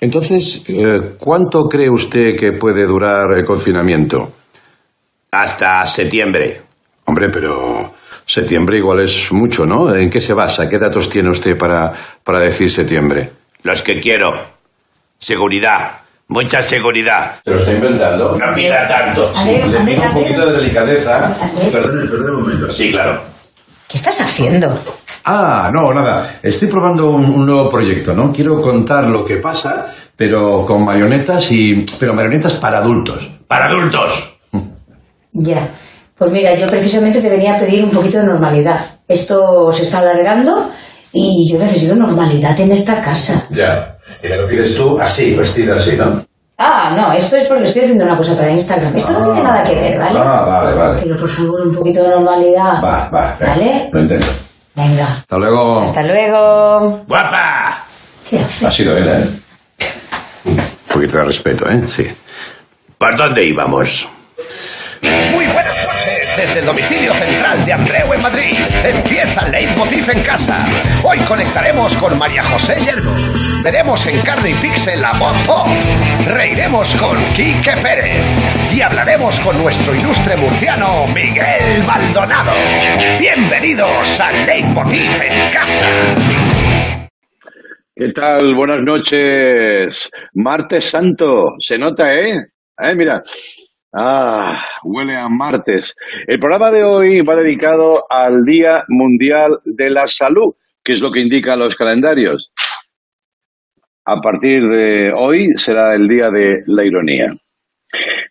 Entonces, eh, ¿cuánto cree usted que puede durar el confinamiento? Hasta septiembre. Hombre, pero septiembre igual es mucho, ¿no? ¿En qué se basa? ¿Qué datos tiene usted para, para decir septiembre? Los que quiero. Seguridad. Mucha seguridad. ¿Se lo está inventando? No pida tanto. A ver, a ver, a ver. de delicadeza. Perdón, perdón un momento. Sí, claro. ¿Qué estás haciendo? Ah, no, nada. Estoy probando un, un nuevo proyecto, ¿no? Quiero contar lo que pasa, pero con marionetas y... pero marionetas para adultos. Para adultos. Ya. Pues mira, yo precisamente te venía a pedir un poquito de normalidad. Esto se está alargando y yo necesito normalidad en esta casa. Ya. Y me lo pides tú así, vestida así, ¿no? Ah, no, esto es porque estoy haciendo una cosa para Instagram. Esto no tiene nada que ver, ¿vale? Ah, vale, vale. Pero por favor, un poquito de normalidad. Va, va, ¿Vale? Lo entiendo. Venga. Hasta luego. Hasta luego. ¡Guapa! Ha sido él, ¿eh? Un poquito de respeto, ¿eh? Sí. ¿Por dónde íbamos? Muy buenas noches desde el domicilio central de Andreu en Madrid. Empieza Leitmotiv en casa. Hoy conectaremos con María José Yergo. Veremos en carne y pixel a Bob Pop. Reiremos con Quique Pérez. Y hablaremos con nuestro ilustre murciano Miguel Maldonado. Bienvenidos a Leitmotiv en casa. ¿Qué tal? Buenas noches. Martes Santo. Se nota, ¿eh? ¿Eh? Mira. Ah, huele a martes. El programa de hoy va dedicado al Día Mundial de la Salud, que es lo que indican los calendarios. A partir de hoy será el Día de la Ironía.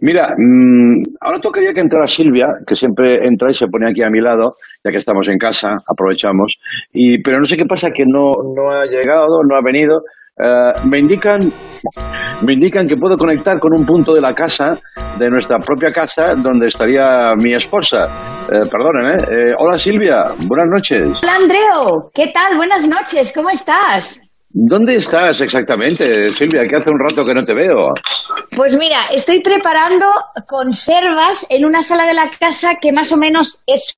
Mira, mm, ahora tocaría que entrara Silvia, que siempre entra y se pone aquí a mi lado, ya que estamos en casa, aprovechamos. Y, pero no sé qué pasa, que no, no ha llegado, no ha venido. Eh, me indican, me indican que puedo conectar con un punto de la casa, de nuestra propia casa, donde estaría mi esposa. Eh, perdonen, ¿eh? Eh, Hola Silvia, buenas noches. Hola Andreo, ¿qué tal? Buenas noches, ¿cómo estás? ¿Dónde estás exactamente, Silvia? Que hace un rato que no te veo. Pues mira, estoy preparando conservas en una sala de la casa que más o menos es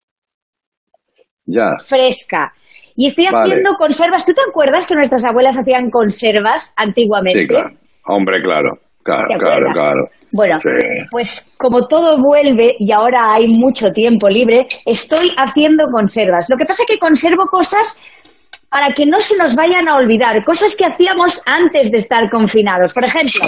Ya. fresca. Y estoy Vale. haciendo conservas. ¿Tú te acuerdas que nuestras abuelas hacían conservas antiguamente? Sí, claro. Hombre, claro. Claro, ¿Te claro, claro. Bueno, Sí. pues como todo vuelve y ahora hay mucho tiempo libre, estoy haciendo conservas. Lo que pasa es que conservo cosas para que no se nos vayan a olvidar, cosas que hacíamos antes de estar confinados. Por ejemplo,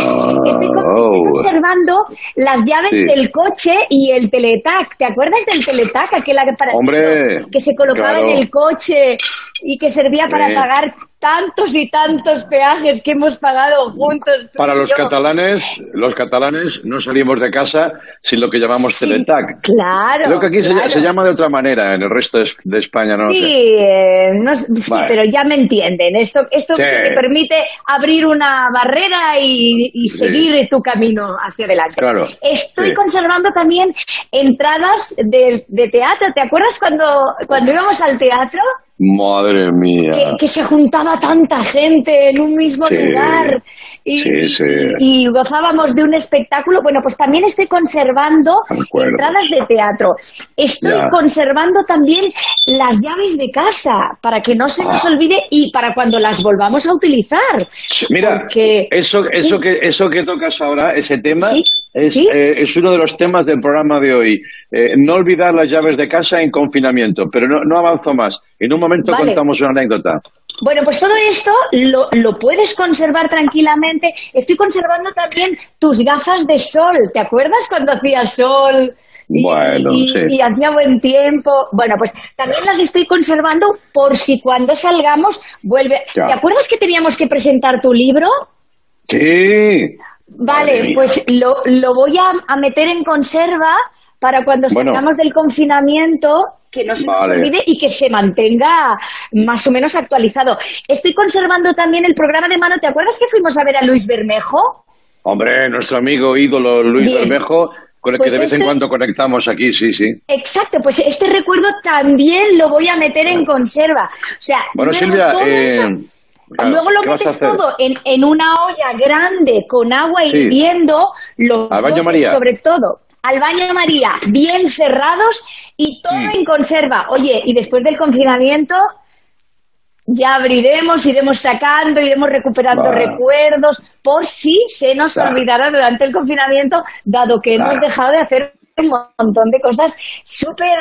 estoy Oh. conservando las llaves Sí. del coche y el teletac. ¿Te acuerdas del teletac? Aquel aparato Hombre, que se colocaba claro. en el coche y que servía para pagar tantos y tantos peajes que hemos pagado juntos. Para los yo. catalanes, los catalanes no salimos de casa sin lo que llamamos Sí, teletac. Claro. Creo que aquí se, claro. se llama de otra manera en el resto de, de España, ¿no? Sí, eh, no sí, pero ya me entienden. Esto, esto Sí. te permite abrir una barrera y, y seguir tu camino hacia adelante. Claro, Estoy conservando también entradas de, de teatro. ¿Te acuerdas cuando, cuando íbamos al teatro? Madre mía. Que, que se juntaba tanta gente en un mismo Sí. lugar y, Sí, sí. y gozábamos de un espectáculo. Bueno, pues también estoy conservando entradas de teatro. Estoy Ya. conservando también las llaves de casa para que no se nos Ah. olvide y para cuando las volvamos a utilizar. Mira, Porque- eso, eso, que, eso que tocas ahora, ese tema, es, eh, es uno de los temas del programa de hoy. Eh, no olvidar las llaves de casa en confinamiento, pero no, no avanzo más. En un momento Vale. contamos una anécdota. Bueno, pues todo esto lo, lo puedes conservar tranquilamente. Estoy conservando también tus gafas de sol. ¿Te acuerdas cuando hacía sol? Y, Bueno, y- sí. y hacía buen tiempo. Bueno, pues también las estoy conservando por si cuando salgamos vuelve. Ya. ¿Te acuerdas que teníamos que presentar tu libro? Sí. Vale, pues lo, lo voy a, a meter en conserva para cuando Bueno. salgamos del confinamiento que no se nos olvide y que se mantenga más o menos actualizado. Estoy conservando también el programa de mano. ¿Te acuerdas que fuimos a ver a Luis Bermejo? Hombre, nuestro amigo ídolo Luis Bien. Bermejo, con el Pues que de vez en este- cuando conectamos aquí, sí, sí. Exacto, pues este recuerdo también lo voy a meter en conserva. O sea, Bueno, luego Silvia, eh, claro, Luego lo ¿qué vas a metes todo en, en una olla grande con agua Sí. hirviendo, los Al baño María. sobre todo, al baño María, bien cerrados y todo Sí. en conserva. Oye, y después del confinamiento, ya abriremos, iremos sacando, iremos recuperando recuerdos, por si se nos Claro. olvidara durante el confinamiento, dado que hemos dejado de hacer un montón de cosas súper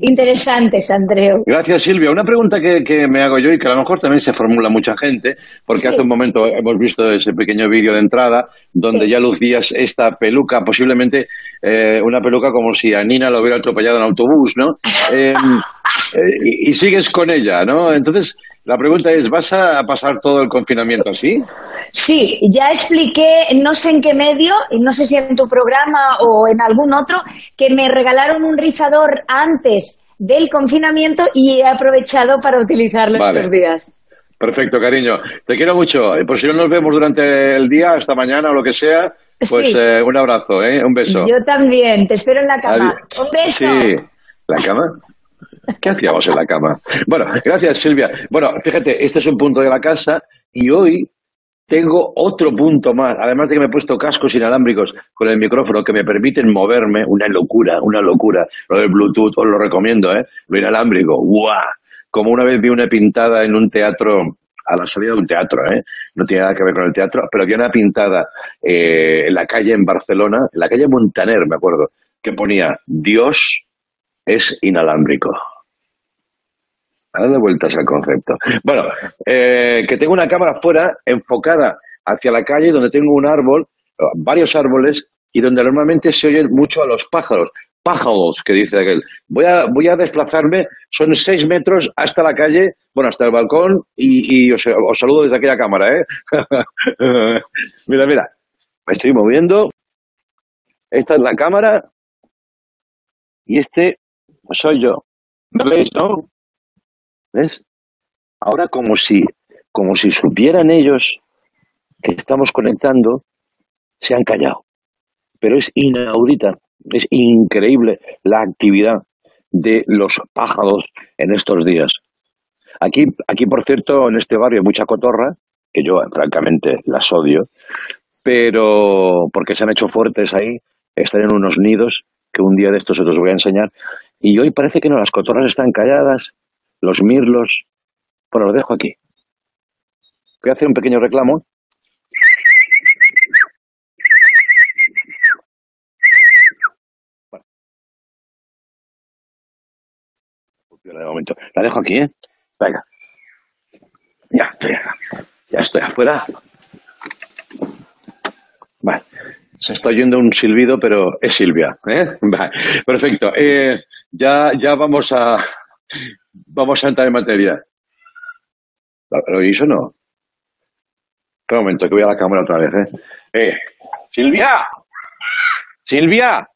interesantes, Andreu. Gracias, Silvia. Una pregunta que, que me hago yo y que a lo mejor también se formula mucha gente, porque Sí. hace un momento hemos visto ese pequeño vídeo de entrada donde Sí. ya lucías esta peluca, posiblemente eh, una peluca como si a Nina lo hubiera atropellado en autobús, ¿no? Eh, eh, y, y sigues con ella, ¿no? Entonces, la pregunta es, ¿vas a pasar todo el confinamiento así? Sí, ya expliqué, no sé en qué medio, no sé si en tu programa o en algún otro, que me regalaron un rizador antes del confinamiento y he aprovechado para utilizarlo Vale. estos días. Perfecto, cariño. Te quiero mucho. Y Por si no nos vemos durante el día, hasta mañana o lo que sea, pues Sí. eh, un abrazo, ¿eh? Un beso. Yo también, te espero en la cama. Adiós. Un beso. Sí, ¿la cama? ¿Qué hacíamos en la cama? Bueno, gracias Silvia. Bueno, fíjate, este es un punto de la casa y hoy tengo otro punto más, además de que me he puesto cascos inalámbricos con el micrófono que me permiten moverme, una locura, una locura. Lo del Bluetooth os lo recomiendo, ¿eh? Lo inalámbrico, ¡guau! Como una vez vi una pintada en un teatro, a la salida de un teatro, ¿eh? No tiene nada que ver con el teatro, pero había una pintada eh, en la calle en Barcelona, en la calle Montaner, me acuerdo, que ponía Dios es inalámbrico. Dale vueltas al concepto. Bueno, eh, que tengo una cámara fuera enfocada hacia la calle donde tengo un árbol, eh, varios árboles, y donde normalmente se oyen mucho a los pájaros. Pájaros, que dice aquel. Voy a, voy a desplazarme, son seis metros hasta la calle, bueno, hasta el balcón, y, y os, os saludo desde aquella cámara, ¿eh? mira, mira, me estoy moviendo. Esta es la cámara, y este soy yo. ¿Me veis, no? ¿Ves? Ahora como si, como si supieran ellos que estamos conectando, se han callado. Pero es inaudita, es increíble la actividad de los pájaros en estos días. Aquí, aquí, por cierto, en este barrio hay mucha cotorra, que yo francamente las odio, pero porque se han hecho fuertes ahí, están en unos nidos que un día de estos os los voy a enseñar. Y hoy parece que no, las cotorras están calladas, los mirlos. Bueno, lo dejo aquí. Voy a hacer un pequeño reclamo. Bueno. De momento. La dejo aquí, ¿eh? Venga. Ya estoy. Ya estoy afuera. Vale. Se está oyendo un silbido, pero es Silvia. ¿eh? Perfecto. Eh, ya, ya vamos a vamos a entrar en materia. ¿Lo oís o no? Espera un momento, que voy a la cámara otra vez. ¿eh? Eh, ¡Silvia! ¡Silvia!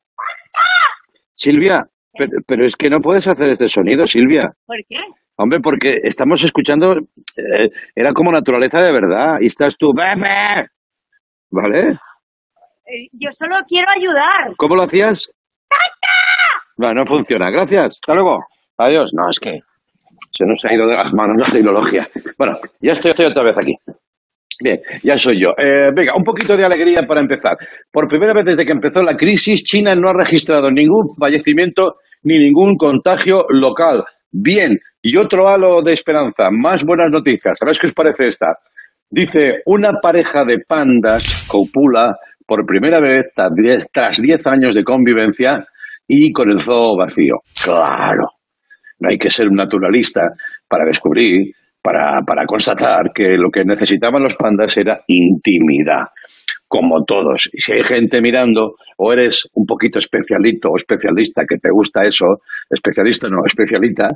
¡Silvia! Pero, pero, es que no puedes hacer este sonido, Silvia. ¿Por qué? Hombre, porque estamos escuchando, eh, era como naturaleza de verdad, y estás tú, ¡bebe! ¿Vale? Eh, yo solo quiero ayudar. ¿Cómo lo hacías? No, no funciona. Gracias. Hasta luego. Adiós. No, es que se nos ha ido de las manos la tecnología. Bueno, ya estoy, otra vez aquí. Bien, ya soy yo. Eh, venga, un poquito de alegría para empezar. Por primera vez desde que empezó la crisis, China no ha registrado ningún fallecimiento ni ningún contagio local. Bien, y otro halo de esperanza, más buenas noticias. ¿Sabéis qué os parece esta? Dice, una pareja de pandas copula por primera vez tras 10 años de convivencia y con el zoo vacío. Claro, no hay que ser un naturalista para descubrir, para, para constatar que lo que necesitaban los pandas era intimidad, como todos. Y si hay gente mirando, o eres un poquito especialito o especialista que te gusta eso, especialista no, especialista,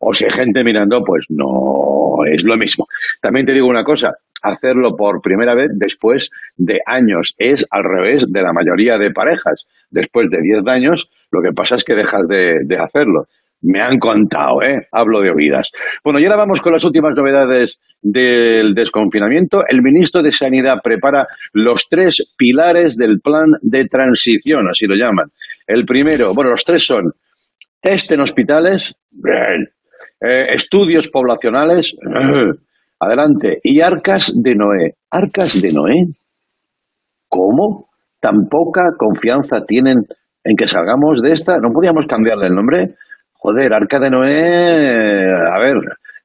o si hay gente mirando, pues no es lo mismo. También te digo una cosa, hacerlo por primera vez después de años. Es al revés de la mayoría de parejas. Después de 10 años, lo que pasa es que dejas de, de, hacerlo. Me han contado, ¿eh? Hablo de oídas. Bueno, y ahora vamos con las últimas novedades del desconfinamiento. El ministro de Sanidad prepara los tres pilares del plan de transición, así lo llaman. El primero, bueno, los tres son test en hospitales, bien. Eh, estudios poblacionales. Adelante. Y Arcas de Noé. ¿Arcas de Noé? ¿Cómo? ¿Tan poca confianza tienen en que salgamos de esta? ¿No podíamos cambiarle el nombre? Joder, Arca de Noé. A ver,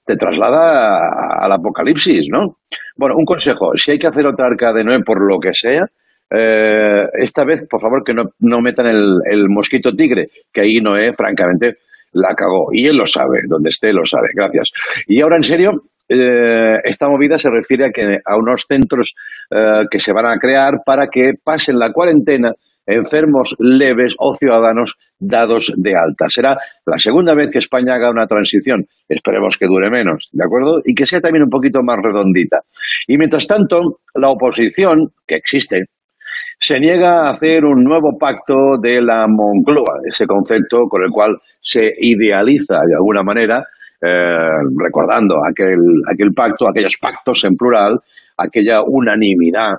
te traslada al apocalipsis, ¿no? Bueno, un consejo, si hay que hacer otra arca de Noé por lo que sea, eh, esta vez, por favor, que no, no metan el, el mosquito tigre, que ahí Noé, francamente, la cagó. Y él lo sabe, donde esté lo sabe. Gracias. Y ahora, en serio, eh, esta movida se refiere a, que, a unos centros eh, que se van a crear para que pasen la cuarentena enfermos leves o ciudadanos dados de alta. Será la segunda vez que España haga una transición. Esperemos que dure menos, ¿de acuerdo? Y que sea también un poquito más redondita. Y mientras tanto, la oposición, que existe, se niega a hacer un nuevo pacto de la Moncloa, ese concepto con el cual se idealiza de alguna manera, eh, recordando aquel, aquel pacto, aquellos pactos en plural, aquella unanimidad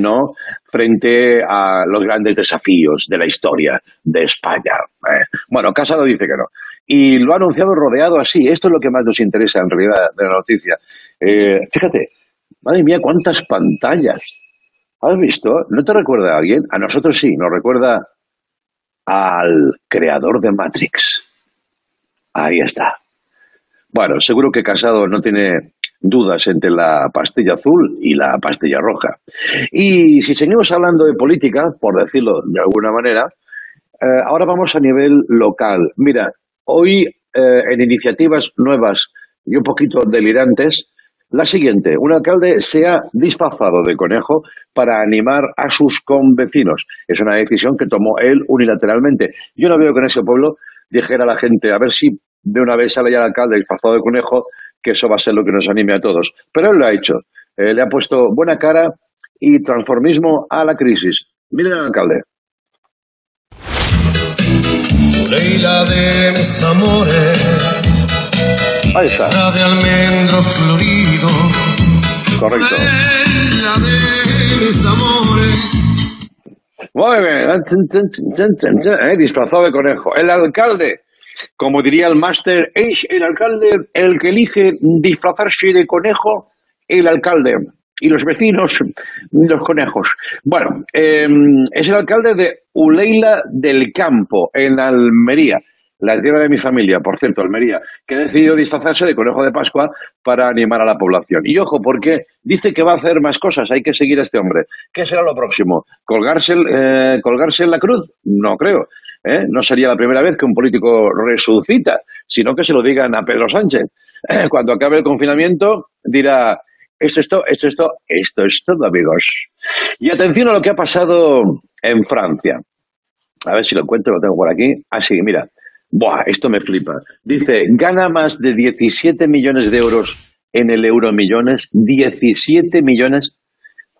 ¿no? frente a los grandes desafíos de la historia de España. Eh, Bueno, Casado dice que no. Y lo ha anunciado rodeado así. Esto es lo que más nos interesa en realidad de la noticia. Eh, fíjate, madre mía, cuántas pantallas. ¿Has visto? ¿No te recuerda a alguien? A nosotros sí, nos recuerda al creador de Matrix. Ahí está. Bueno, seguro que Casado no tiene dudas entre la pastilla azul y la pastilla roja. Y si seguimos hablando de política, por decirlo de alguna manera, eh, ahora vamos a nivel local. Mira, hoy eh, en iniciativas nuevas y un poquito delirantes, la siguiente, un alcalde se ha disfrazado de conejo para animar a sus convecinos. Es una decisión que tomó él unilateralmente. Yo no veo que en ese pueblo dijera la gente, a ver si de una vez sale ya el alcalde disfrazado de conejo, que eso va a ser lo que nos anime a todos. Pero él lo ha hecho. Eh, le ha puesto buena cara y transformismo a la crisis. Miren al alcalde. Leila de mis amores, Ahí está, de almendro florido. correcto. Leila de mis amores. Muy bien, eh, disfrazado de conejo. El alcalde, como diría el máster, es el alcalde el que elige disfrazarse de conejo, el alcalde. Y los vecinos, los conejos. Bueno, eh, es el alcalde de Uleila del Campo, en Almería. La tierra de mi familia, por cierto, Almería, que ha decidido disfrazarse de conejo de Pascua para animar a la población. Y ojo, porque dice que va a hacer más cosas, hay que seguir a este hombre. ¿Qué será lo próximo? ¿Colgarse, eh, colgarse en la cruz? No creo. ¿Eh? No sería la primera vez que un político resucita, sino que se lo digan a Pedro Sánchez. Cuando acabe el confinamiento, dirá, esto esto es todo, esto es todo, amigos. Y atención a lo que ha pasado en Francia. A ver si lo encuentro, lo tengo por aquí. Ah, sí, mira. Buah, esto me flipa. Dice, gana más de 17 millones de euros en el Euromillones, 17 millones,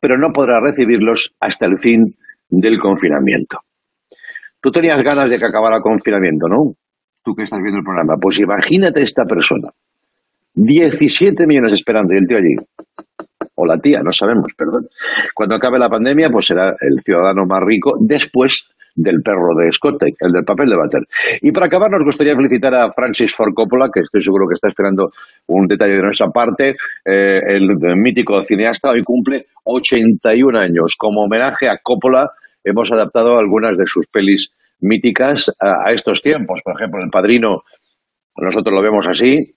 pero no podrá recibirlos hasta el fin del confinamiento. Tú tenías ganas de que acabara el confinamiento, ¿no? Tú que estás viendo el programa. Pues imagínate esta persona. 17 millones esperando y el tío allí. O la tía, no sabemos, perdón. Cuando acabe la pandemia, pues será el ciudadano más rico después del perro de Scott, el del papel de váter. Y para acabar, nos gustaría felicitar a Francis Ford Coppola, que estoy seguro que está esperando un detalle de nuestra parte. Eh, el, el mítico cineasta hoy cumple 81 años. Como homenaje a Coppola, hemos adaptado algunas de sus pelis míticas a, estos tiempos. Por ejemplo, El Padrino, nosotros lo vemos así,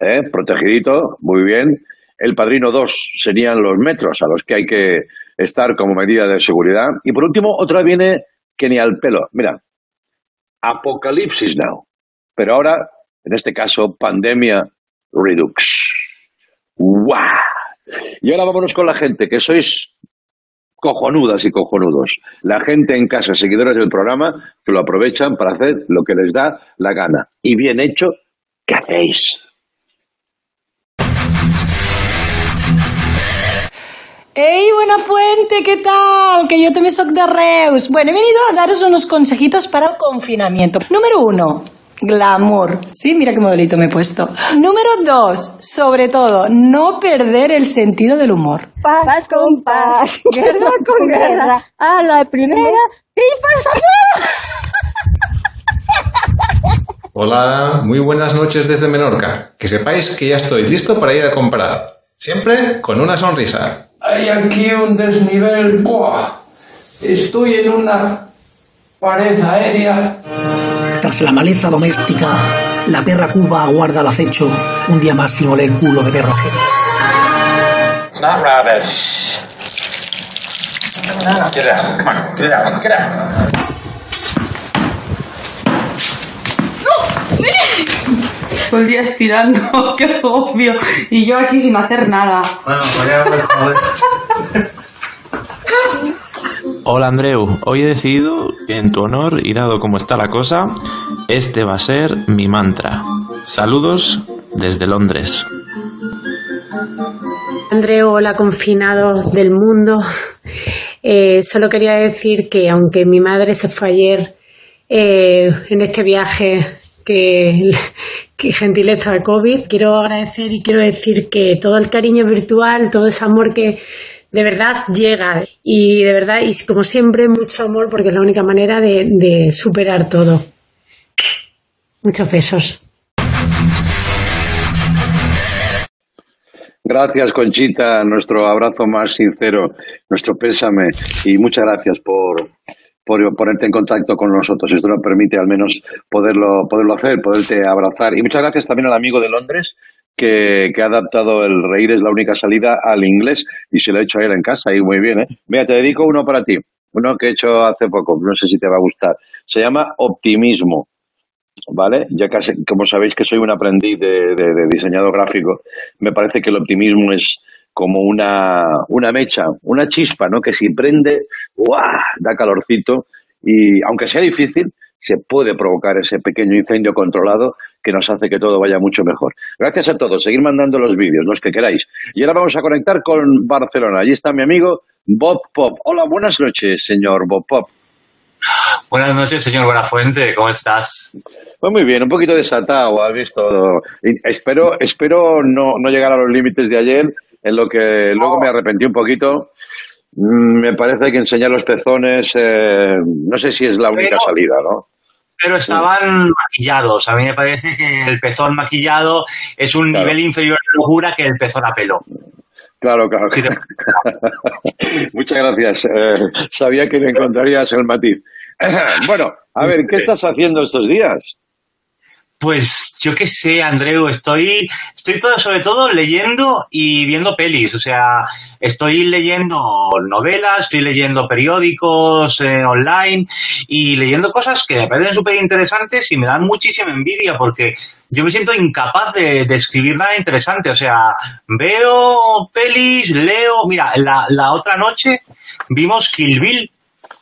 ¿eh? protegidito, muy bien. El Padrino 2 serían los metros a los que hay que estar como medida de seguridad. Y por último, otra viene que ni al pelo. Mira, Apocalipsis Now. Pero ahora, en este caso, Pandemia Redux. ¡Guau! Y ahora vámonos con la gente, que sois cojonudas y cojonudos. La gente en casa, seguidores del programa, que lo aprovechan para hacer lo que les da la gana. Y bien hecho, ¿qué hacéis? ¡Ey, buena fuente! ¿Qué tal? Que yo también soy de Reus. Bueno, he venido a daros unos consejitos para el confinamiento. Número uno, glamour. Sí, mira qué modelito me he puesto. Número dos, sobre todo, no perder el sentido del humor. Paz con paz, guerra con guerra, a la primera, triunfa Hola, muy buenas noches desde Menorca. Que sepáis que ya estoy listo para ir a comprar. Siempre con una sonrisa. Hay aquí un desnivel. ¡Buah! Estoy en una pared aérea. Tras la maleza doméstica La perra Cuba aguarda al acecho un día más sin oler culo de perro ajeno. It's not rubbish. Get out. Come on. Get out. Get out. Todo el día estirando, qué obvio. Y yo aquí sin hacer nada. Bueno, ya me joder. Hola Andreu, hoy he decidido en tu honor y dado como está la cosa, este va a ser mi mantra. Saludos desde Londres. Andreu, hola confinados del mundo. Eh, solo quería decir que aunque mi madre se fue ayer eh, en este viaje que, gentileza de COVID, quiero agradecer y quiero decir que todo el cariño virtual, todo ese amor que de verdad llega y de verdad, y como siempre, mucho amor porque es la única manera de, de superar todo. Muchos besos. Gracias, Conchita, nuestro abrazo más sincero, nuestro pésame y muchas gracias por, por ponerte en contacto con nosotros. Esto nos permite al menos poderlo, poderlo hacer, poderte abrazar. Y muchas gracias también al amigo de Londres que, que ha adaptado el reír es la única salida al inglés y se lo ha hecho a él en casa y muy bien. ¿eh? Mira, te dedico uno para ti, uno que he hecho hace poco, no sé si te va a gustar. Se llama Optimismo. ¿vale? Ya casi, como sabéis que soy un aprendiz de, de- diseñador gráfico, me parece que el optimismo es como una, una mecha, una chispa, ¿no? Que si prende, ¡guau! da calorcito y aunque sea difícil, se puede provocar ese pequeño incendio controlado que nos hace que todo vaya mucho mejor. Gracias a todos, seguir mandando los vídeos, los que queráis. Y ahora vamos a conectar con Barcelona. Allí está mi amigo Bob Pop. Hola, buenas noches, señor Bob Pop. Buenas noches, señor Buenafuente, ¿cómo estás? Pues muy bien, un poquito desatado, has visto. Espero, espero no, no llegar a los límites de ayer, en lo que luego me arrepentí un poquito. Mm, Me parece que enseñar los pezones, eh, no sé si es la única Pero- salida, ¿no? Pero estaban maquillados. A mí me parece que el pezón maquillado es un nivel inferior de locura que el pezón a pelo. Claro, claro. Muchas gracias. Eh, sabía que le encontrarías el matiz. bueno, a ver, ¿qué estás haciendo estos días? Pues yo qué sé, Andreu, estoy, estoy todo, sobre todo leyendo y viendo pelis. O sea, estoy leyendo novelas, estoy leyendo periódicos eh, online y leyendo cosas que me parecen súper interesantes y me dan muchísima envidia porque yo me siento incapaz de, de escribir nada interesante. O sea, veo pelis, leo. Mira, la, la otra noche vimos Kill Bill,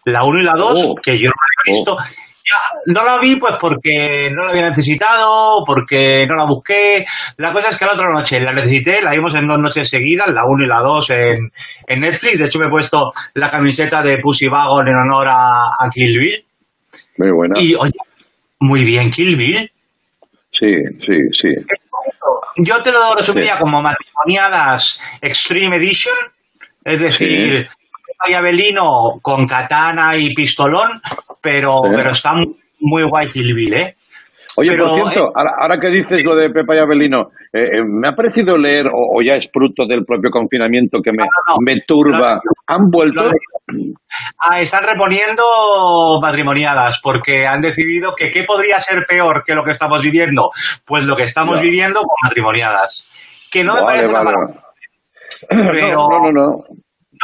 la 1 y la 2, que yo no había visto. Ya, no la vi pues porque no la había necesitado, porque no la busqué. La cosa es que la otra noche la necesité, la vimos en dos noches seguidas, la 1 y la 2 en, en Netflix. De hecho me he puesto la camiseta de Pussy Wagon en honor a, a Kill Bill. Muy buena. Y oye, muy bien Kill Bill. Sí, sí, sí. Yo te lo resumiría Sí. como matrimoniadas Extreme Edition, es decir, hay Abelino con katana y pistolón, pero, Sí. pero está muy, guay Kill Bill, ¿eh? Oye, Pero, por cierto, ahora, ahora que dices lo de Pepa y Abelino, eh, eh, me ha parecido leer, o, o ya es fruto del propio confinamiento que me, me turba, ¿han vuelto? Ah, están reponiendo matrimoniadas porque han decidido que qué podría ser peor que lo que estamos viviendo. Pues lo que estamos viviendo con matrimoniadas. Que no me Vale, parece una vale. pero... No, no, no. no.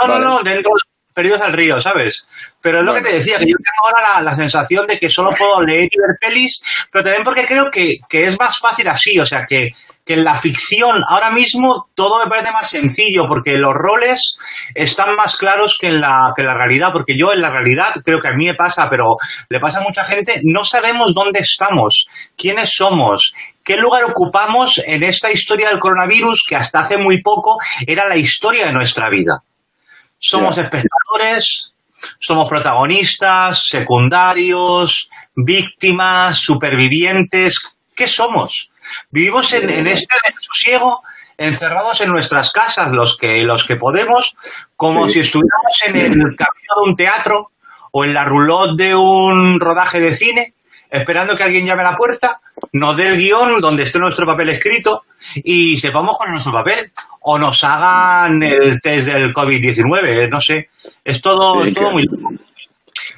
No, Vale. no, no, dentro perdidos al río, ¿sabes? Pero es lo que te decía, que yo tengo ahora la, la sensación de que solo puedo leer y ver pelis, pero también porque creo que, que es más fácil así, o sea, que, que en la ficción ahora mismo todo me parece más sencillo, porque los roles están más claros que en la, que en la realidad, porque yo en la realidad creo que a mí me pasa, pero le pasa a mucha gente, no sabemos dónde estamos, quiénes somos, qué lugar ocupamos en esta historia del coronavirus que hasta hace muy poco era la historia de nuestra vida. Somos espectadores, somos protagonistas, secundarios, víctimas, supervivientes. ¿Qué somos? Vivimos en, en este desasosiego, encerrados en nuestras casas, los que, los que podemos, como Sí. si estuviéramos en el camino de un teatro o en la roulotte de un rodaje de cine, esperando que alguien llame a la puerta, nos dé el guion donde esté nuestro papel escrito y sepamos con nuestro papel o nos hagan el test del COVID-19, no sé. Es todo, es todo muy loco.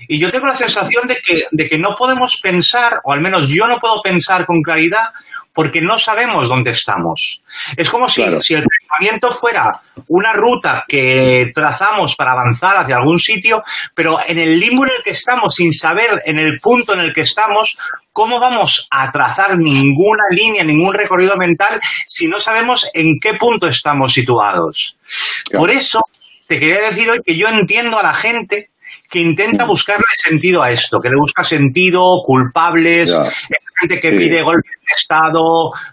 Y yo tengo la sensación de que, de que no podemos pensar, o al menos yo no puedo pensar con claridad, porque no sabemos dónde estamos. Es como si, si el fuera una ruta que trazamos para avanzar hacia algún sitio, pero en el limbo en el que estamos, sin saber en el punto en el que estamos, ¿cómo vamos a trazar ninguna línea, ningún recorrido mental si no sabemos en qué punto estamos situados? Por eso, te quería decir hoy que yo entiendo a la gente que intenta buscarle sentido a esto, que le busca sentido, culpables, gente que Sí. pide golpes de Estado,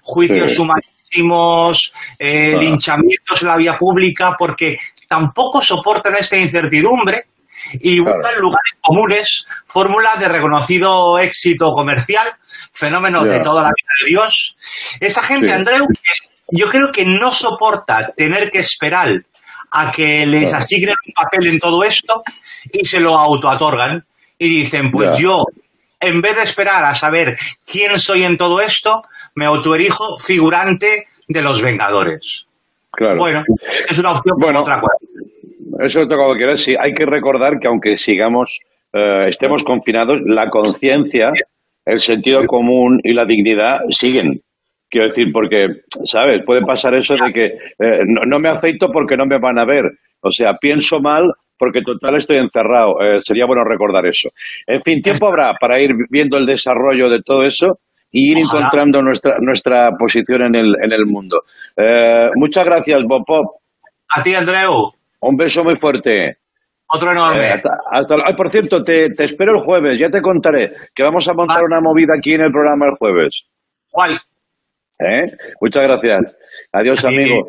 juicios Sí. Sumarísimos, eh, Claro. linchamientos en la vía pública, porque tampoco soportan esta incertidumbre y buscan lugares comunes, fórmulas de reconocido éxito comercial, fenómenos Ya. de toda la vida de Dios. Esa gente, Sí. Andreu, yo creo que no soporta tener que esperar a que les Claro. asignen un papel en todo esto y se lo autoatorgan y dicen, pues yo, en vez de esperar a saber quién soy en todo esto, me autoerijo figurante de los Vengadores. Claro. Bueno, es una opción como otra cosa. Eso es lo que quiero decir. Hay que recordar que aunque sigamos, eh, estemos confinados, la conciencia, el sentido común y la dignidad siguen. Quiero decir, porque, ¿sabes? Puede pasar eso de que eh, no, no me afeito porque no me van a ver. O sea, pienso mal porque total estoy encerrado. Eh, sería bueno recordar eso. En fin, tiempo habrá para ir viendo el desarrollo de todo eso y ir Ojalá. encontrando nuestra, nuestra posición en el, en el mundo. Eh, muchas gracias, Bob Pop. A ti, Andreu. Un beso muy fuerte. Otro enorme. Eh, hasta- hasta- ay, por cierto, te, te espero el jueves, ya te contaré que vamos a montar una movida aquí en el programa el jueves. Guay. ¿Eh? Muchas gracias. Adiós, amigo.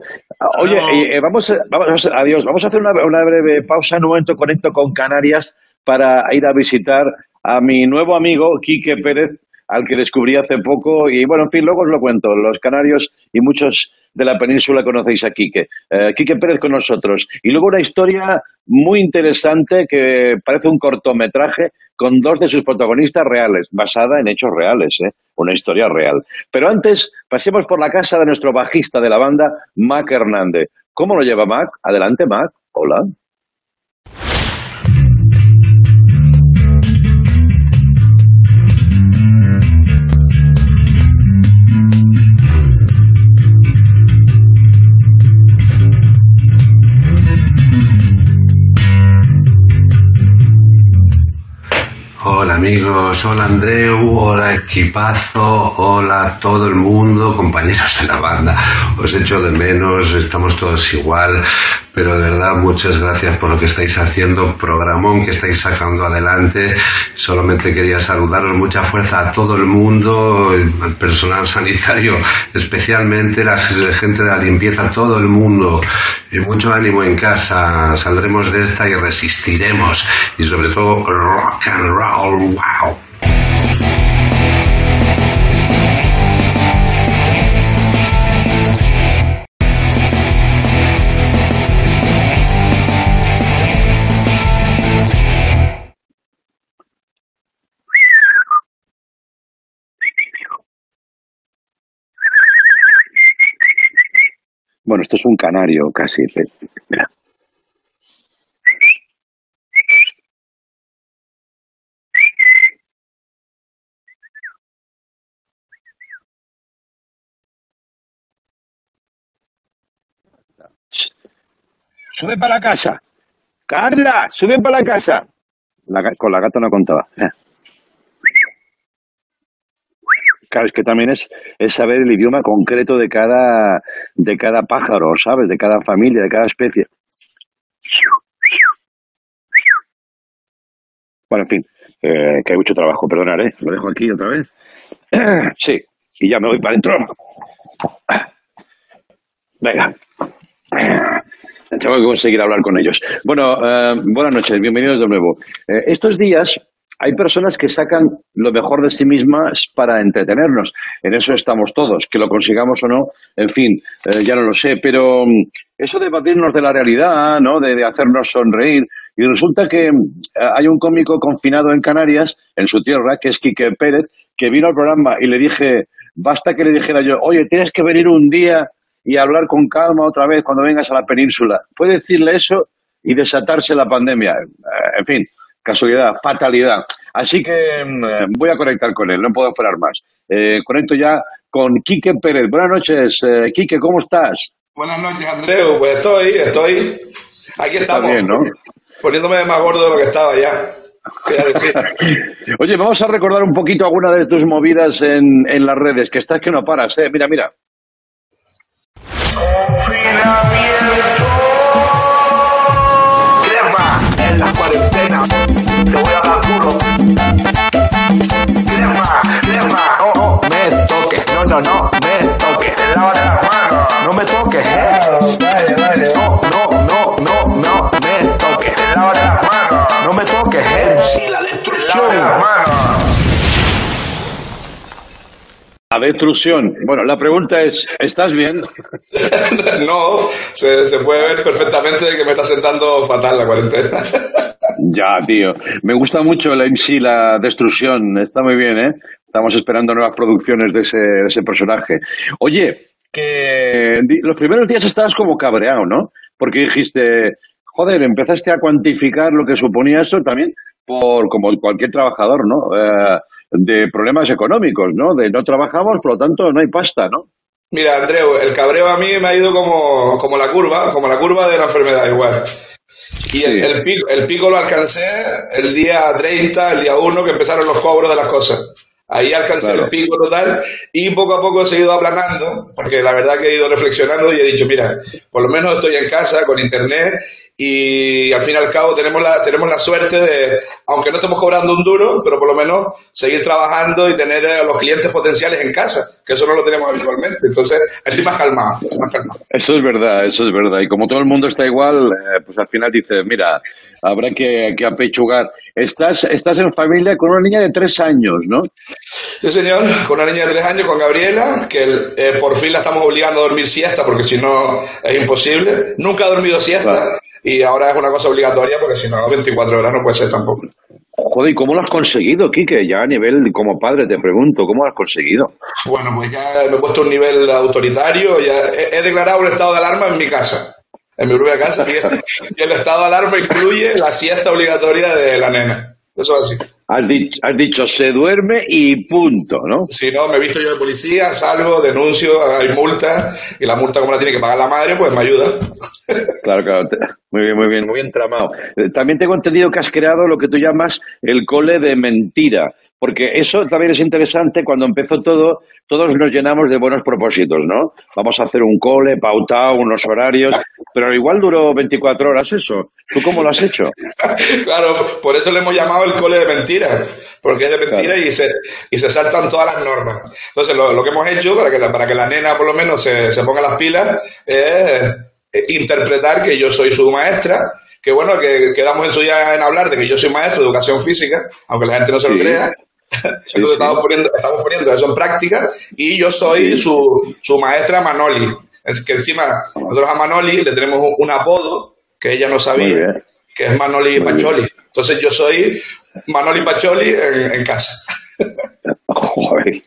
Oye, eh, eh, vamos, a, vamos a- adiós. Vamos a hacer una, una breve pausa. En un momento conecto con Canarias para ir a visitar a mi nuevo amigo, Quique Pérez, al que descubrí hace poco. Y bueno, en fin, luego os lo cuento. Los canarios y muchos de la península conocéis a Quique. Eh, Quique Pérez con nosotros. Y luego una historia muy interesante que parece un cortometraje con dos de sus protagonistas reales, basada en hechos reales, ¿eh? una historia real. Pero antes, pasemos por la casa de nuestro bajista de la banda, Mac Hernández. ¿Cómo lo lleva Mac? Adelante, Mac. Hola. Hola amigos, hola Andreu, hola equipazo, hola todo el mundo, compañeros de la banda. Os echo de menos, estamos todos igual, pero de verdad muchas gracias por lo que estáis haciendo, programón que estáis sacando adelante. Solamente quería saludaros, mucha fuerza a todo el mundo, al personal sanitario, especialmente la gente de la limpieza, todo el mundo. Y mucho ánimo en casa, saldremos de esta y resistiremos. Y sobre todo, rock and roll, wow. Bueno, esto es un canario casi. Mira. Sube para la casa. Carla, sube para la casa. Con la gata no contaba. Eh. Claro, es que también es, saber el idioma concreto de cada, pájaro, ¿sabes? De cada familia, de cada especie. Bueno, en fin, eh, que hay mucho trabajo, perdonaré. Lo dejo aquí otra vez. Sí, y ya me voy para adentro. Venga. Tengo que conseguir hablar con ellos. Bueno, eh, buenas noches, bienvenidos de nuevo. Eh, estos días hay personas que sacan lo mejor de sí mismas para entretenernos. En eso estamos todos, que lo consigamos o no, en fin, eh, ya no lo sé, pero mm, eso de batirnos de la realidad, ¿no? De, hacernos sonreír. Y resulta que eh, hay un cómico confinado en Canarias, en su tierra, que es Quique Pérez, que vino al programa y le dije, basta que le dijera yo, oye, tienes que venir un día y hablar con calma otra vez cuando vengas a la península. Puede decirle eso y desatarse la pandemia. Eh, en fin, casualidad, fatalidad. Así que mm, voy a conectar con él, no puedo esperar más. Eh, conecto ya con Quique Pérez. Buenas noches, eh, Quique, ¿cómo estás? Buenas noches, Andreu. Pues estoy, estoy. Aquí estamos. bien, ¿no? Poniéndome más gordo de lo que estaba ya. Oye, vamos a recordar un poquito alguna de tus movidas en, en las redes, que estás que no paras, ¿eh? Mira, mira. En la cuarentena te voy a dar duro. Crema, crema, no, no me toques, no, no, no me toques. Te lavas las manos. No me toques, eh. Vale, vale. No, no, no, no, no me toques. Te lavas las manos. No me toques, eh. La destrucción. A destrucción. Bueno, la pregunta es, ¿estás bien? no, se, se puede ver perfectamente que me está sentando fatal la cuarentena. Ya, tío. Me gusta mucho la MC, la destrucción. Está muy bien, ¿eh? Estamos esperando nuevas producciones de ese, de ese personaje. Oye, que los primeros días estabas como cabreado, ¿no? Porque dijiste, joder, empezaste a cuantificar lo que suponía esto también por como cualquier trabajador, ¿no? Eh, de problemas económicos, ¿no? De no trabajamos, por lo tanto no hay pasta, ¿no? Mira, Andreu, el cabreo a mí me ha ido como, como la curva, como la curva de la enfermedad igual. Y el, el pico, el pico lo alcancé el día 30, el día 1, que empezaron los cobros de las cosas. Ahí alcancé Claro. el pico total y poco a poco he seguido aplanando, porque la verdad que he ido reflexionando y he dicho, mira, por lo menos estoy en casa con internet y al fin y al cabo tenemos la, tenemos la suerte de, aunque no estemos cobrando un duro, pero por lo menos seguir trabajando y tener a los clientes potenciales en casa, que eso no lo tenemos habitualmente. Entonces, estoy más calmado, más calmado. Eso es verdad, eso es verdad. Y como todo el mundo está igual, eh, pues al final dices, mira, habrá que, que apechugar. Estás, estás en familia con una niña de tres años, ¿no? Sí, señor, con una niña de tres años, con Gabriela, que eh, por fin la estamos obligando a dormir siesta, porque si no es imposible. Nunca ha dormido siesta y ahora es una cosa obligatoria, porque si no, 24 horas no puede ser tampoco. Joder, ¿y cómo lo has conseguido, Quique? Ya a nivel como padre te pregunto, ¿cómo lo has conseguido? Bueno, pues ya me he puesto un nivel autoritario, ya he, he declarado un estado de alarma en mi casa, en mi propia casa, y, y el estado de alarma incluye la siesta obligatoria de la nena. Eso es así. Has dicho, has dicho se duerme y punto, ¿no? Si no, me he visto yo de policía, salgo, denuncio, hay multa, y la multa como la tiene que pagar la madre, pues me ayuda. Claro, claro. Muy bien, muy bien, muy bien tramado. Eh, También tengo entendido que has creado lo que tú llamas el cole de mentira. Porque eso también es interesante. Cuando empezó todo, todos nos llenamos de buenos propósitos, ¿no? Vamos a hacer un cole, pautado, unos horarios. Pero igual duró 24 horas eso. ¿Tú cómo lo has hecho? claro, por eso le hemos llamado el cole de mentiras, porque es de mentira y, se, y se saltan todas las normas. Entonces, lo, lo que hemos hecho para que la, para que la nena por lo menos se, se ponga las pilas es interpretar que yo soy su maestra, que bueno, que quedamos en su día en hablar de que yo soy maestro de educación física, aunque la gente no se lo Sí. crea. Entonces estamos poniendo, estamos poniendo eso en práctica y yo soy su, su maestra Manoli. Es que encima nosotros a Manoli le tenemos un, apodo que ella no sabía, que es Manoli Muy Pacholi. Entonces yo soy Manoli Pacholi en, en casa. Joder.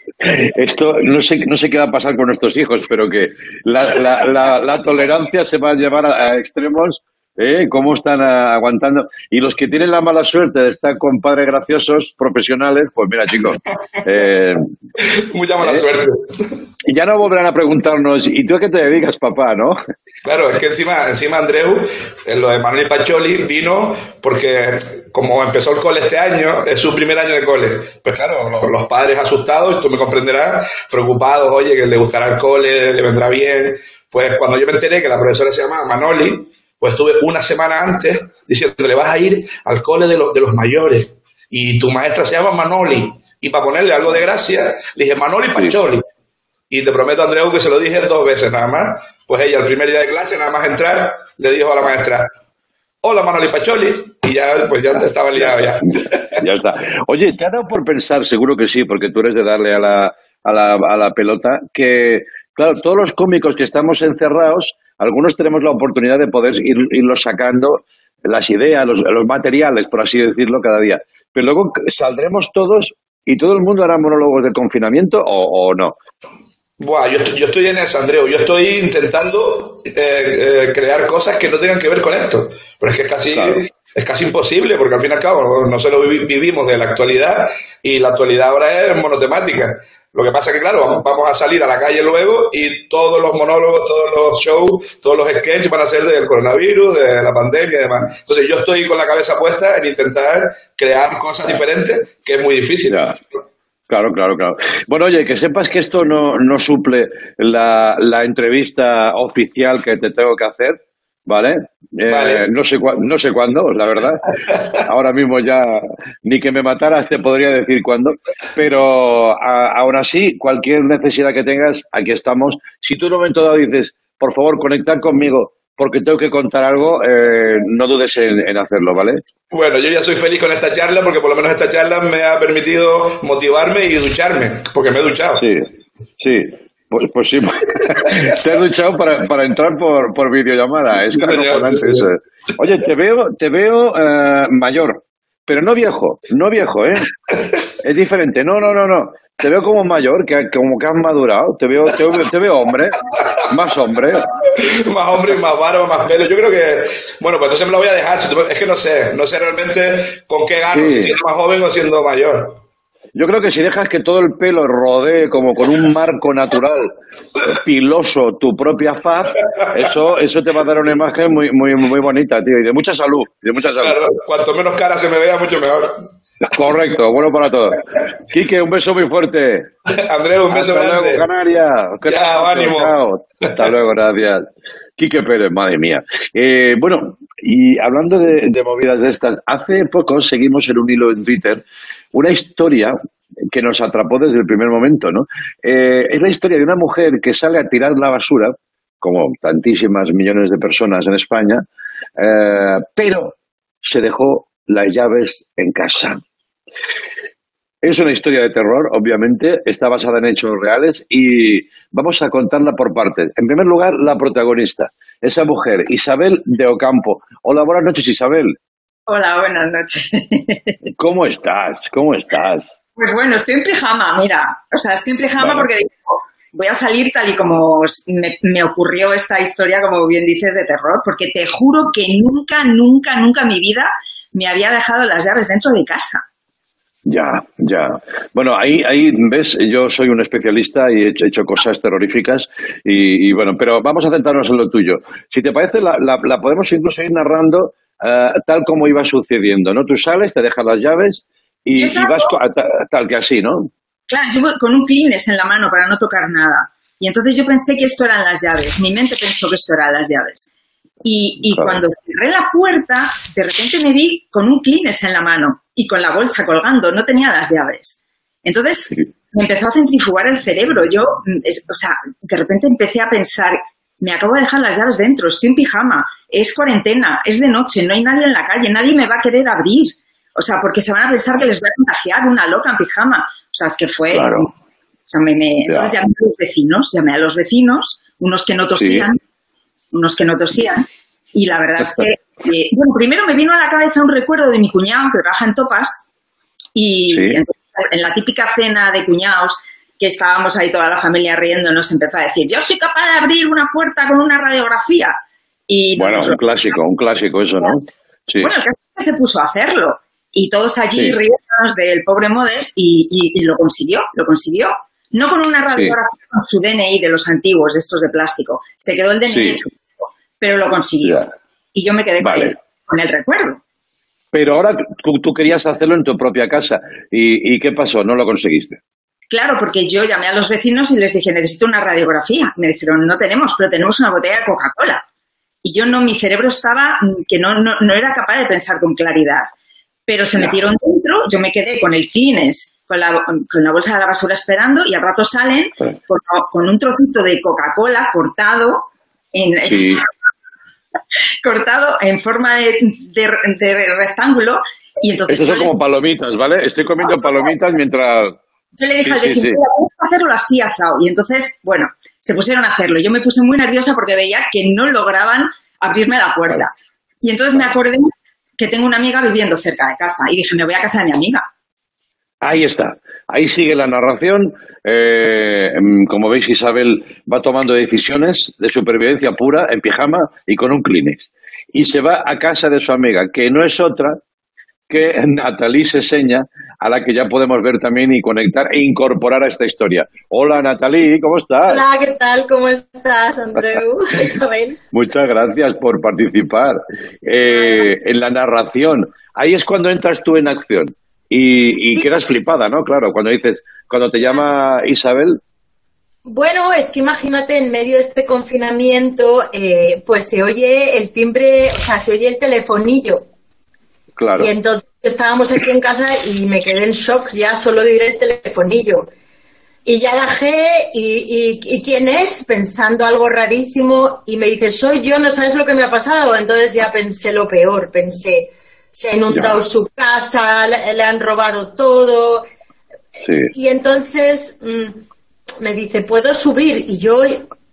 Esto no sé, no sé qué va a pasar con nuestros hijos, pero que la, la, la, la tolerancia se va a llevar a, a extremos. ¿Eh? ¿Cómo están aguantando? Y los que tienen la mala suerte de estar con padres graciosos, profesionales, pues mira, chicos, eh, Mucha mala ¿Eh? suerte. y ya no volverán a preguntarnos, ¿y tú a qué te dedicas, papá, no? Claro, es que encima, encima Andreu, lo de Manuel Pacholi, vino porque como empezó el cole este año, es su primer año de cole. Pues claro, los, los padres asustados, tú me comprenderás, preocupados, oye, que le gustará el cole, le vendrá bien. Pues cuando yo me enteré que la profesora se llamaba Manoli, pues estuve una semana antes diciéndole, vas a ir al cole de, los de los mayores y tu maestra se llama Manoli. Y para ponerle algo de gracia, le dije Manoli Pacholi. Y te prometo, Andreu, que se lo dije dos veces nada más. Pues ella, el primer día de clase, nada más entrar, le dijo a la maestra, hola Manoli Pacholi. Y ya, pues ya estaba liado ya. ya está. Oye, ¿te ha dado por pensar, seguro que sí, porque tú eres de darle a la, a la, a la pelota, que, claro, todos los cómicos que estamos encerrados, algunos tenemos la oportunidad de poder ir, irlos sacando las ideas, los, los materiales, por así decirlo, cada día. Pero luego saldremos todos y todo el mundo hará monólogos del confinamiento o, o no. Buah, yo, estoy- yo estoy en eso, Andreu. Yo estoy intentando eh, eh, crear cosas que no tengan que ver con esto. Pero es que es casi, es casi imposible, porque al fin y al cabo nosotros vivi- vivimos de la actualidad y la actualidad ahora es monotemática. Lo que pasa es que, claro, vamos, a salir a la calle luego y todos los monólogos, todos los shows, todos los sketches van a ser del coronavirus, de la pandemia y demás. Entonces yo estoy con la cabeza puesta en intentar crear cosas diferentes, que es muy difícil. Claro, claro, claro. Bueno, oye, que sepas que esto no, no suple la, la entrevista oficial que te tengo que hacer, ¿vale? Eh, Vale. No, sé no sé cuándo, la verdad. Ahora mismo ya ni que me mataras te podría decir cuándo. Pero a- aún así, cualquier necesidad que tengas, aquí estamos. Si tú en un momento dado dices, por favor, conectad conmigo porque tengo que contar algo, eh, no dudes en, en hacerlo, ¿vale? Bueno, yo ya soy feliz con esta charla porque por lo menos esta charla me ha permitido motivarme y ducharme, porque me he duchado. Sí, sí. Pues, pues sí, te has duchado para, para entrar por, por videollamada. Es Sí, eso. señor. Oye, te veo, te veo eh, mayor, pero no viejo, no viejo, ¿eh? Es diferente. No, no, no, no. Te veo como mayor, que como que has madurado. Te veo, te, veo- te veo hombre, más hombre. más hombre más barba, más pelo. Yo creo que, bueno, pues entonces me lo voy a dejar. Es que no sé, no sé realmente con qué gano, Sí. si siendo más joven o siendo mayor. Yo creo que si dejas que todo el pelo rodee como con un marco natural piloso tu propia faz, eso, eso te va a dar una imagen muy, muy, muy bonita, tío, y de mucha salud, de mucha salud. Claro, cuanto menos cara se me vea, mucho mejor. Correcto, bueno para todos. Quique, un beso muy fuerte. Andreu, un beso Hasta grande. luego, Canarias. ¿Qué Chao, ánimo. Chao. Hasta luego, gracias. Quique Pérez, madre mía. Eh, bueno, y hablando de, de movidas de estas, hace poco seguimos en un hilo en Twitter una historia que nos atrapó desde el primer momento, ¿no? Eh, es la historia de una mujer que sale a tirar la basura, como tantísimas millones de personas en España, eh, pero se dejó las llaves en casa. Es una historia de terror, obviamente, está basada en hechos reales y vamos a contarla por partes. En primer lugar, la protagonista, esa mujer, Isabel de Ocampo. Hola, buenas noches, Isabel. Hola, buenas noches. ¿Cómo estás? ¿Cómo estás? Pues bueno, estoy en pijama, mira. O sea, estoy en pijama porque digo, voy a salir tal y como me, me ocurrió esta historia, como bien dices, de terror, porque te juro que nunca, nunca, nunca en mi vida me había dejado las llaves dentro de casa. Ya, ya. Bueno, ahí, ahí ves, yo soy un especialista y he hecho, he hecho cosas terroríficas y, y bueno, pero vamos a centrarnos en lo tuyo. Si te parece, la, la- la podemos incluso ir narrando eh, tal como iba sucediendo, ¿no? Tú sales, te dejas las llaves y, vas a ta- tal que así, ¿no? Claro, yo con un Kleenex en la mano para no tocar nada. Y entonces yo pensé que esto eran las llaves. Mi mente pensó que esto eran las llaves. Y, y Claro. cuando cerré la puerta, de repente me vi con un Kleenex en la mano y con la bolsa colgando. No tenía las llaves. Entonces me empezó a centrifugar el cerebro. Yo, mm, es- o sea, de repente empecé a pensar, me acabo de dejar las llaves dentro, estoy en pijama, es cuarentena, es de noche, no hay nadie en la calle, nadie me va a querer abrir. O sea, porque se van a pensar que les voy a contagiar una loca en pijama. O sea, es que fue... Claro. O sea, me, entonces llamé a los vecinos, llamé a los vecinos, unos que no tosían, unos que no tosían, y la verdad es que, eh, bueno, primero me vino a la cabeza un recuerdo de mi cuñado que trabaja en Topas, y Sí. entonces, en la típica cena de cuñados, que estábamos ahí toda la familia riendo, nos empezó a decir, yo soy capaz de abrir una puerta con una radiografía. Y Bueno, nos- un clásico, un clásico eso, ¿no? Sí. bueno, el caso es que se puso a hacerlo. Y todos allí Sí. riéndonos del pobre Modes y, y- y lo consiguió, lo consiguió. No con una radiografía con su DNI de los antiguos, de estos de plástico. Se quedó el DNI Sí. hecho, pero lo consiguió. Y yo me quedé con, el, con el recuerdo. Pero ahora tú, tú querías hacerlo en tu propia casa. ¿Y, y qué pasó? ¿No lo conseguiste? Claro, porque yo llamé a los vecinos y les dije, necesito una radiografía. Me dijeron, no tenemos, pero tenemos una botella de Coca-Cola. Y yo no, mi cerebro estaba, mm, que no, no, no era capaz de pensar con claridad. Pero se metieron dentro, yo me quedé con el Kleenex, con la, con la bolsa de la basura esperando, y al rato salen con, con un trocito de Coca-Cola cortado en, Sí. cortado en forma de, de- de rectángulo. Y entonces Estos son como palomitas, ¿vale? Estoy comiendo palomitas mientras... Yo le dije Sí, al sí, vecino, sí. "Mira, vamos a hacerlo así asado. Y entonces, bueno, se pusieron a hacerlo. Yo me puse muy nerviosa porque veía que no lograban abrirme la puerta. Y entonces me acordé que tengo una amiga viviendo cerca de casa. Y dije, me voy a casa de mi amiga. Ahí está. Ahí sigue la narración. Eh, mm, como veis, Isabel va tomando decisiones de supervivencia pura en pijama y con un Kleenex. y se va a casa de su amiga, que no es otra que Natalie Seseña, a la que ya podemos ver también y conectar e incorporar a esta historia. Hola Natalie, ¿cómo estás? Hola, ¿qué tal? ¿Cómo estás, Andreu? Isabel. Muchas gracias por participar eh, en la narración. Ahí es cuando entras tú en acción y, y quedas flipada, ¿no? Claro, cuando dices, cuando te llama Isabel, Bueno, es que imagínate, en medio de este confinamiento, eh, pues se oye el timbre, o sea, se oye el telefonillo. claro. Y entonces estábamos aquí en casa y me quedé en shock ya solo de el telefonillo. Y ya bajé y, y, ¿y quién es? Pensando algo rarísimo y me dice, soy yo, no sabes lo que me ha pasado. Entonces ya pensé lo peor, pensé, se ha inundado Ya. su casa, le, le han robado todo. Sí. Y entonces mm, me dice, ¿puedo subir? Y yo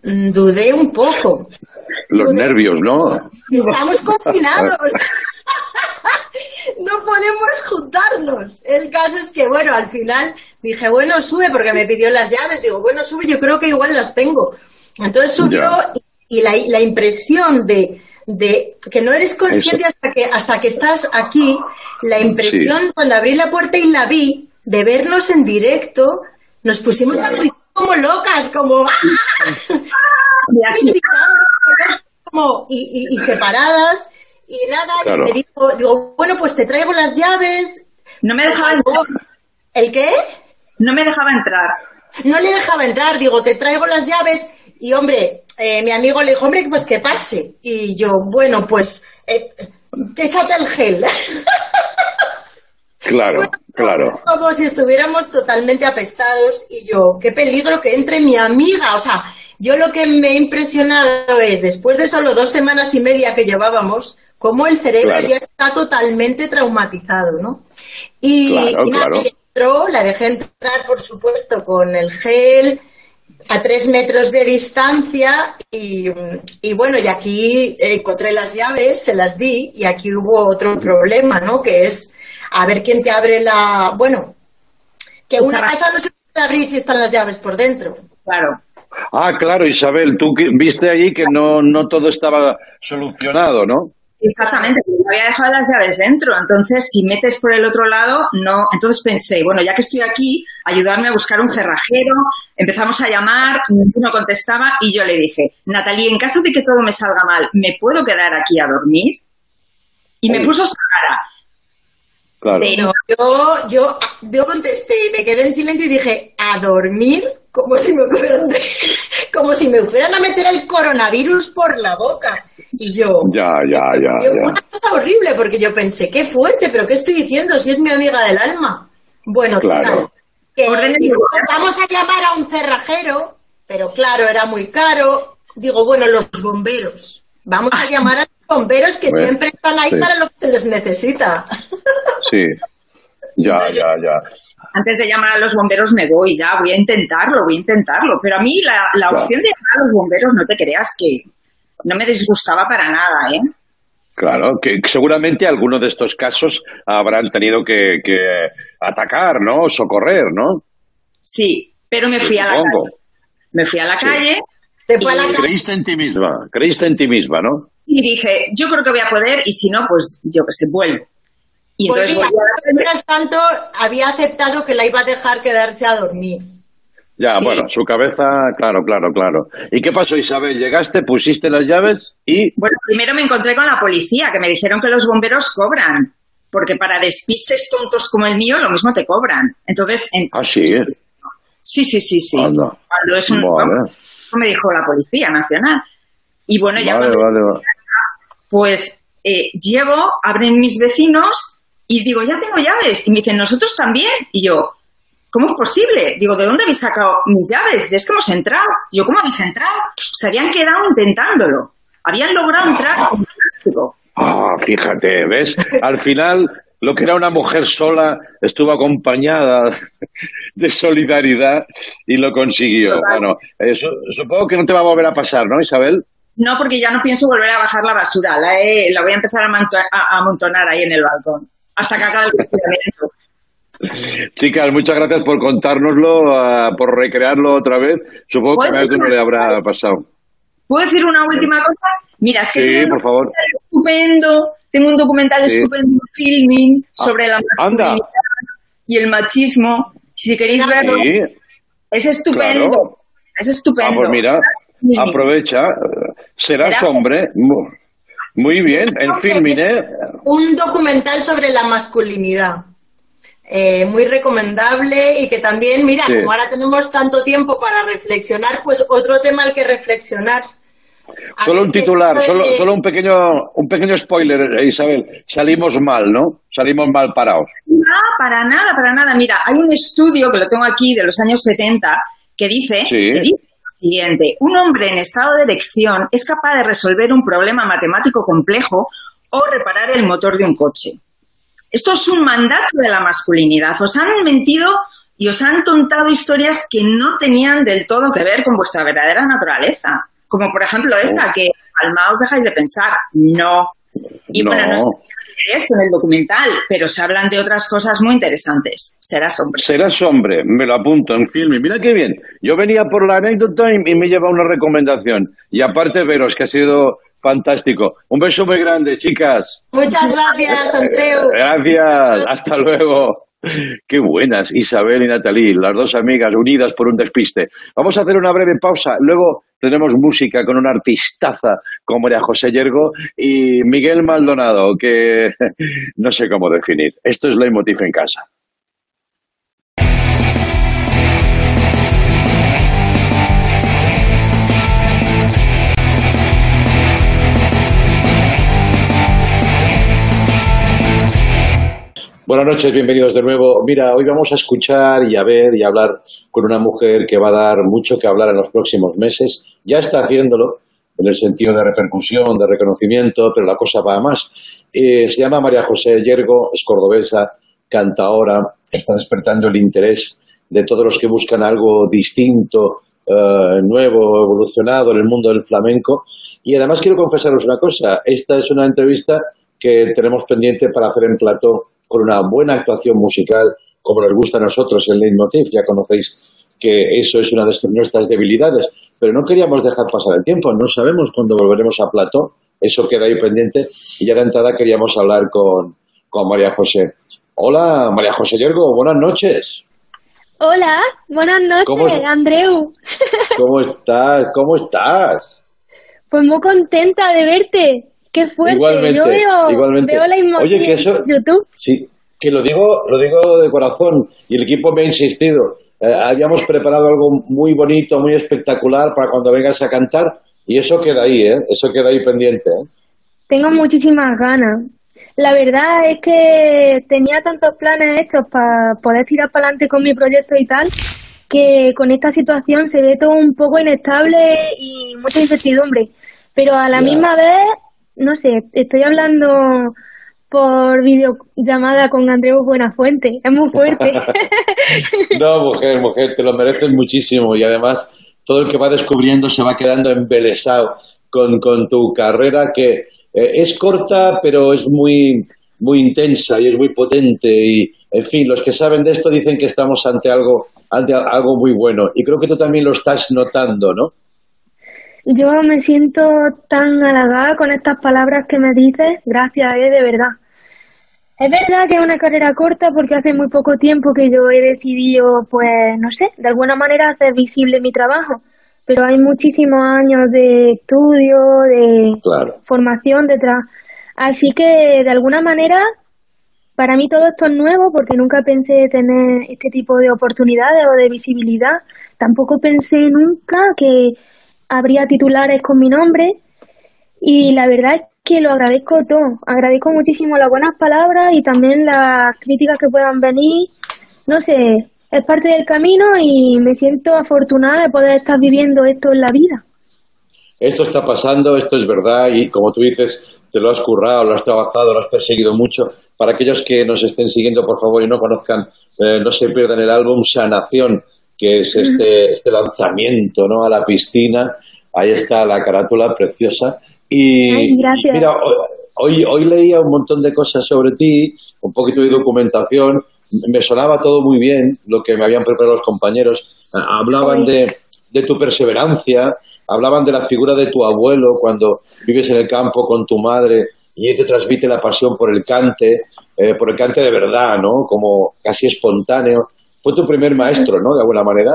mm, dudé un poco. Los nervios, ¿no? Estamos confinados. no podemos juntarnos. El caso es que, bueno, al final dije, bueno, sube, porque me pidió las llaves. Digo, bueno, sube, yo creo que igual las tengo. Entonces subió Ya. y la, la impresión de, de que no eres consciente hasta que, hasta que estás aquí, la impresión cuando abrí la puerta y la vi, de vernos en directo, nos pusimos a gritar como locas, como... ¡ah! Como, y, y- y separadas y nada, y me dijo, digo, bueno, pues te traigo las llaves. No me dejaba entrar. ¿El qué? No me dejaba entrar. No le dejaba entrar, digo, te traigo las llaves y hombre, eh, mi amigo le dijo, hombre, pues que pase. Y yo, bueno, pues eh, échate el gel. Claro, claro. Como si estuviéramos totalmente apestados y yo, qué peligro que entre mi amiga. O sea, yo lo que me ha impresionado es, después de solo dos semanas y media que llevábamos, cómo el cerebro Claro. ya está totalmente traumatizado, ¿no? Y, Claro, y nada, claro. ella entró, la dejé entrar, por supuesto, con el gel a tres metros de distancia y, y bueno, y aquí encontré las llaves, se las di y aquí hubo otro problema, ¿no? Que es a ver quién te abre la... Bueno, que una casa no se puede abrir si están las llaves por dentro. Claro. Ah, claro, Isabel, tú que- viste allí que no, no todo estaba solucionado, ¿no? Exactamente, porque había dejado las llaves dentro, entonces si metes por el otro lado, no. Entonces pensé, bueno, ya que estoy aquí, ayudarme a buscar un cerrajero, empezamos a llamar, ninguno contestaba y yo le dije, Natalie, en caso de que todo me salga mal, ¿me puedo quedar aquí a dormir? Y me puso su cara. Claro. Pero yo, yo, yo contesté y me quedé en silencio y dije, ¿a dormir? Como si me fueran, como si me fueran a meter el coronavirus por la boca. Y yo, Ya, ya, ya, yo, ya. una cosa horrible, porque yo pensé, qué fuerte, pero ¿qué estoy diciendo si es mi amiga del alma? Bueno, Claro. total, que digo, vamos a llamar a un cerrajero, pero claro, era muy caro. Digo, bueno, los bomberos. Vamos a llamar a los bomberos que Bueno, siempre están ahí sí. para lo que se les necesita. Sí. Ya, ya, ya. Antes de llamar a los bomberos me voy ya, voy a intentarlo, voy a intentarlo. Pero a mí la, la Claro. opción de llamar a los bomberos, no te creas que no me disgustaba para nada, ¿eh? Claro, que seguramente algunos de estos casos habrán tenido que, que atacar, ¿no? Socorrer, ¿no? Sí, pero me fui a la calle. Me fui a la Sí. calle y, Creíste en ti misma, creíste en ti misma, ¿no? y dije, yo creo que voy a poder y si no, pues yo que sé, vuelvo. Y entonces Pues a la mientras tanto, había aceptado que la iba a dejar quedarse a dormir. Ya, bueno, su cabeza, claro, claro, claro. ¿Y qué pasó, Isabel? ¿Llegaste, pusiste las llaves y...? Bueno, primero me encontré con la policía, que me dijeron que los bomberos cobran, porque para despistes tontos como el mío, lo mismo te cobran. Entonces, en- Ah, sí. sí, sí, sí, sí. Anda. Cuando es un... Vale, Eso me dijo la Policía Nacional. Y bueno, ya vale, cuando vale, vale. pues eh, llego, abren mis vecinos y digo, ya tengo llaves. Y me dicen, nosotros también. Y yo, ¿cómo es posible? Digo, ¿de dónde habéis sacado mis llaves? ¿Ves que hemos entrado? Y yo, ¿cómo habéis entrado? Se habían quedado intentándolo. Habían logrado entrar con plástico. Ah, fíjate, ¿ves? Al final, lo que era una mujer sola estuvo acompañada de solidaridad y lo consiguió. Bueno, eh, su- supongo que no te va a volver a pasar, ¿no, Isabel? No, porque ya no pienso volver a bajar la basura. La, he- la voy a empezar a amontonar ahí en el balcón. Hasta que acabe el confinamiento. Chicas, muchas gracias por contárnoslo, ah, por recrearlo otra vez. Supongo que a uno le habrá pasado. ¿Puedo decir una última cosa? Mira, es que Sí, por favor. estupendo, tengo un documental Sí. estupendo en filming sobre la anda. masculinidad y el machismo. Si queréis verlo, Sí. es estupendo. Claro. Es estupendo. Ah, pues mira, aprovecha. Serás Será- hombre. Mu- Muy bien, en filming, ¿eh? Un documental sobre la masculinidad. Eh, muy recomendable y que también, mira, Sí. como ahora tenemos tanto tiempo para reflexionar, pues otro tema al que reflexionar. Solo un titular, solo, solo un pequeño, un pequeño spoiler, eh, Isabel. Salimos mal, ¿no? Salimos mal parados. No, para nada, para nada. Mira, hay un estudio que lo tengo aquí de los años 70 que dice, Sí. que dice lo siguiente, un hombre en estado de erección es capaz de resolver un problema matemático complejo o reparar el motor de un coche. Esto es un mandato de la masculinidad. Os han mentido y os han contado historias que no tenían del todo que ver con vuestra verdadera naturaleza. Como por ejemplo esa, que calmaos dejáis de pensar. No. Y No. bueno, no es esto en el documental, pero se hablan de otras cosas muy interesantes. Serás hombre. Serás hombre, me lo apunto en filming. Mira qué bien. Yo venía por la anécdota y, y me lleva una recomendación. Y aparte veros que ha sido fantástico. Un beso muy grande, chicas. Muchas gracias, Andreu. Gracias, hasta luego. Qué buenas, Isabel y Natalie, las dos amigas unidas por un despiste. Vamos a hacer una breve pausa, luego tenemos música con una artistaza como María José Yergo y Miguel Maldonado, que no sé cómo definir. Esto es Leitmotiv en casa. Buenas noches, bienvenidos de nuevo. Mira, hoy vamos a escuchar y a ver y a hablar con una mujer que va a dar mucho que hablar en los próximos meses. Ya está haciéndolo en el sentido de repercusión, de reconocimiento, pero la cosa va a más. Eh, se llama María José Yergo, es cordobesa, canta ahora, está despertando el interés de todos los que buscan algo distinto, eh, nuevo, evolucionado en el mundo del flamenco. Y además quiero confesaros una cosa, esta es una entrevista que tenemos pendiente para hacer en plató con una buena actuación musical, como nos gusta a nosotros en Leitmotiv. Ya conocéis que eso es una de nuestras debilidades, pero no queríamos dejar pasar el tiempo. No sabemos cuándo volveremos a plató, eso queda ahí pendiente. Y ya de entrada queríamos hablar con, con María José. Hola, María José Yergo, buenas noches. Hola, buenas noches, ¿Cómo es? Andreu. ¿Cómo estás? ¿Cómo estás? Pues muy contenta de verte. Qué fuerte. Igualmente, Yo veo, igualmente. veo la emoción Oye, que eso- en YouTube. Sí, que lo digo, lo digo de corazón y el equipo me ha insistido. Eh, habíamos preparado algo muy bonito, muy espectacular para cuando vengas a cantar y eso queda ahí, ¿eh? Eso queda ahí pendiente, ¿eh? Tengo muchísimas ganas. La verdad es que tenía tantos planes hechos para poder tirar para adelante con mi proyecto y tal, que con esta situación se ve todo un poco inestable y mucha incertidumbre. Pero a la Ya. misma vez, no sé, estoy hablando por videollamada con Andreu Buenafuente. Es muy fuerte. No, mujer, mujer, te lo mereces muchísimo y además todo el que va descubriendo se va quedando embelesado con, con tu carrera que eh, es corta pero es muy, muy intensa y es muy potente y, en fin, los que saben de esto dicen que estamos ante algo, ante algo muy bueno y creo que tú también lo estás notando, ¿no? Yo me siento tan halagada con estas palabras que me dices. Gracias, eh, de verdad. Es verdad que es una carrera corta porque hace muy poco tiempo que yo he decidido, pues, no sé, de alguna manera hacer visible mi trabajo. Pero hay muchísimos años de estudio, de Claro. formación detrás. Así que, de alguna manera, para mí todo esto es nuevo porque nunca pensé tener este tipo de oportunidades o de visibilidad. Tampoco pensé nunca que habría titulares con mi nombre y la verdad es que lo agradezco todo. Agradezco muchísimo las buenas palabras y también las críticas que puedan venir. No sé, es parte del camino y me siento afortunada de poder estar viviendo esto en la vida. Esto está pasando, esto es verdad y como tú dices, te lo has currado, lo has trabajado, lo has perseguido mucho. Para aquellos que nos estén siguiendo, por favor, y no conozcan, eh, no se pierdan el álbum Sanación, que es este, este lanzamiento ¿no? a la piscina. Ahí está la carátula preciosa. Y Ay, gracias. mira, hoy, hoy leía un montón de cosas sobre ti, un poquito de documentación. Me sonaba todo muy bien lo que me habían preparado los compañeros. Hablaban de, de tu perseverancia, hablaban de la figura de tu abuelo cuando vives en el campo con tu madre y él te transmite la pasión por el cante, eh, por el cante de verdad, ¿no? Como casi espontáneo. Fue tu primer maestro, ¿no? De alguna manera.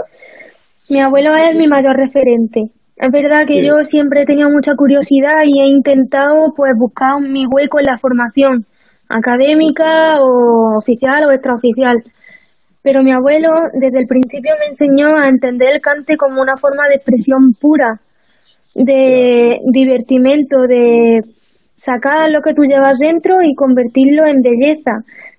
Mi abuelo es mi mayor referente. Es verdad que Sí. yo siempre he tenido mucha curiosidad y he intentado pues buscar mi hueco en la formación académica o oficial o extraoficial. Pero mi abuelo desde el principio me enseñó a entender el cante como una forma de expresión pura, de divertimento, de sacar lo que tú llevas dentro y convertirlo en belleza,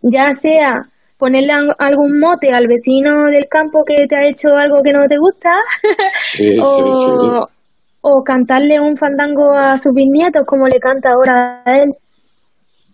ya sea ponerle al- algún mote al vecino del campo que te ha hecho algo que no te gusta Sí, sí, o, sí. o cantarle un fandango a sus bisnietos como le canta ahora a él.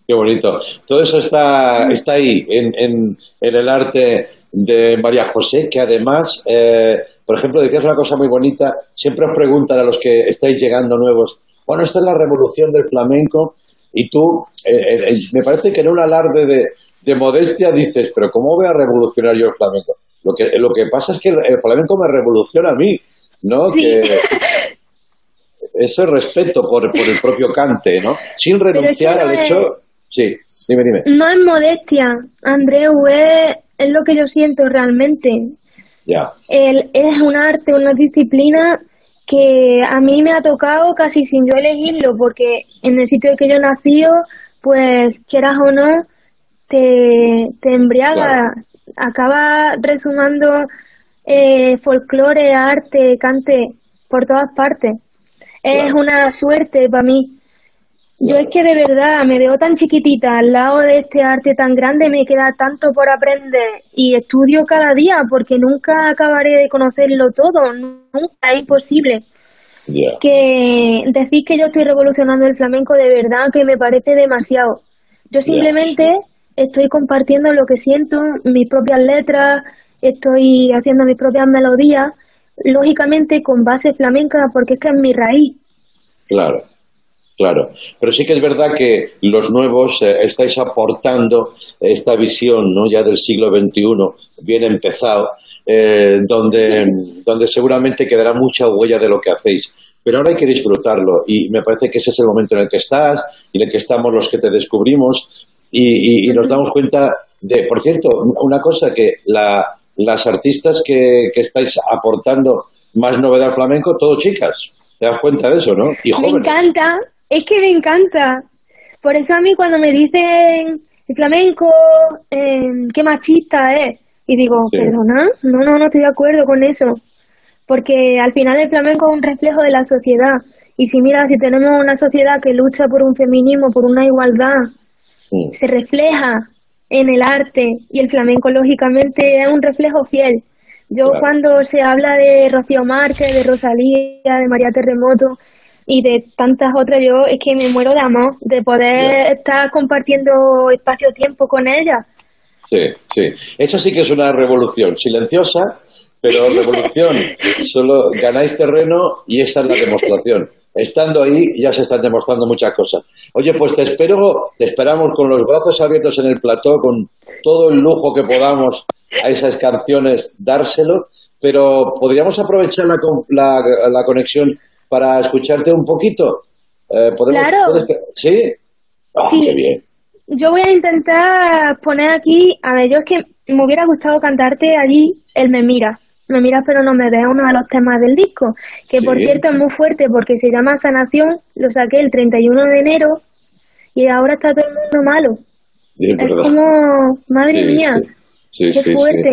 Qué bonito. Todo eso está, está ahí, en, en, en el arte de María José, que además, eh, por ejemplo, decías una cosa muy bonita, siempre os preguntan a los que estáis llegando nuevos, bueno, esto es la revolución del flamenco, y tú, eh, eh, me parece que en un alarde de, de modestia dices, pero ¿cómo voy a revolucionar yo el flamenco? Lo que, lo que pasa es que el, el flamenco me revoluciona a mí, ¿no? Sí. Que eso es respeto por, por el propio cante, ¿no? Sin renunciar no al es- hecho... Sí, dime, dime. No es modestia, Andreu, es, es lo que yo siento realmente. Ya. El, es un arte, una disciplina que a mí me ha tocado casi sin yo elegirlo, porque en el sitio en que yo nací, pues quieras o no, te, te embriaga, acaba resumando eh, folclore, arte, cante por todas partes. Es una suerte para mí. Yo es que de verdad me veo tan chiquitita al lado de este arte tan grande, me queda tanto por aprender y estudio cada día porque nunca acabaré de conocerlo todo, nunca, es imposible. Que decir que yo estoy revolucionando el flamenco de verdad que me parece demasiado. Yo simplemente estoy compartiendo lo que siento, mis propias letras, estoy haciendo mis propias melodías, lógicamente con base flamenca porque es que es mi raíz. Claro, claro. Pero sí que es verdad que los nuevos eh, estáis aportando esta visión ¿no? ya del siglo XXI, bien empezado, eh, donde, donde seguramente quedará mucha huella de lo que hacéis. Pero ahora hay que disfrutarlo y me parece que ese es el momento en el que estás y en el que estamos los que te descubrimos y, y- y nos damos cuenta de, por cierto, una cosa que la, las artistas que, que estáis aportando más novedad al flamenco, todo chicas. ¿Te das cuenta de eso, no? Y Me encanta, es que me encanta. Por eso a mí cuando me dicen el flamenco, eh, qué machista es, y digo, Sí. perdona, no, no, no estoy de acuerdo con eso. Porque al final el flamenco es un reflejo de la sociedad. Y si mira, si tenemos una sociedad que lucha por un feminismo, por una igualdad, Se refleja en el arte y el flamenco lógicamente es un reflejo fiel. Yo Claro. cuando se habla de Rocío Márquez, de Rosalía, de María Terremoto y de tantas otras, yo es que me muero de amor de poder estar compartiendo espacio-tiempo con ellas. Sí, sí. Eso sí que es una revolución silenciosa, pero revolución. Solo ganáis terreno y esa es la demostración. Estando ahí ya se están demostrando muchas cosas. Oye, pues te espero, te esperamos con los brazos abiertos en el plató, con todo el lujo que podamos a esas canciones dárselo, pero podríamos aprovechar la, la, la conexión para escucharte un poquito. Eh, ¿podemos- Claro. puedes- ¿Sí? Ah, Sí. qué bien. Yo voy a intentar poner aquí, a ver, yo es que me hubiera gustado cantarte allí el Me Mira. Me miras pero no me ves, uno de los temas del disco, que por Sí. cierto es muy fuerte porque se llama Sanación, lo saqué el 31 de enero y ahora está todo el mundo malo. Es Es verdad. como, madre Sí, mía, Sí, qué sí, sí. fuerte.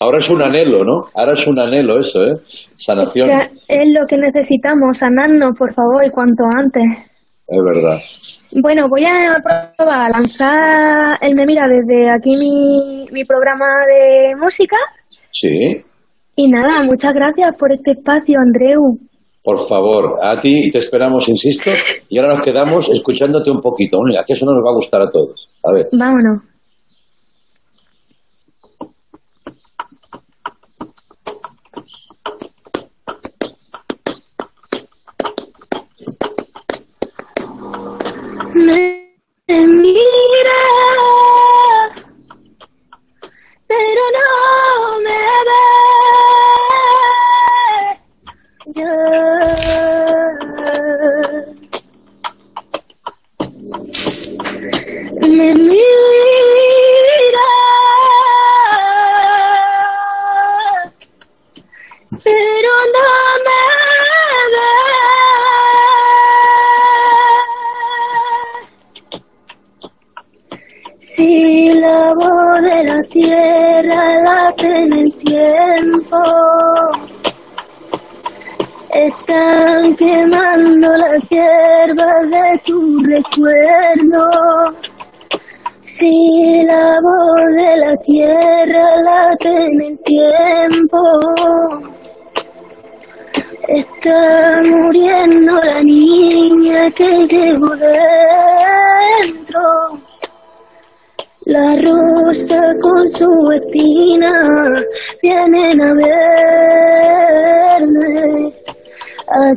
Ahora es un anhelo, ¿no? Ahora es un anhelo eso, ¿eh? Sanación. Es lo que necesitamos, sanarnos, por favor, y cuanto antes. Es verdad. Bueno, voy a probar a lanzar el Me Mira desde aquí mi, mi programa de música. Sí. Y nada, muchas gracias por este espacio, Andreu. Por favor, a ti te esperamos, insisto, y ahora nos quedamos escuchándote un poquito. Que eso nos va a gustar a todos. A ver. Vámonos.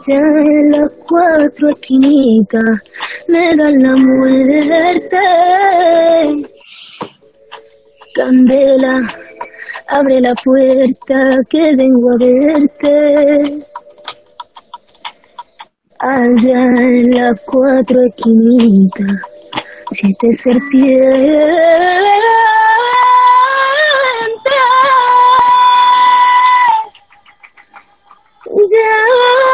Allá en las cuatro esquinitas me dan la muerte. Candela, abre la puerta que vengo a verte. Allá en las cuatro esquinitas, siete serpientes. Me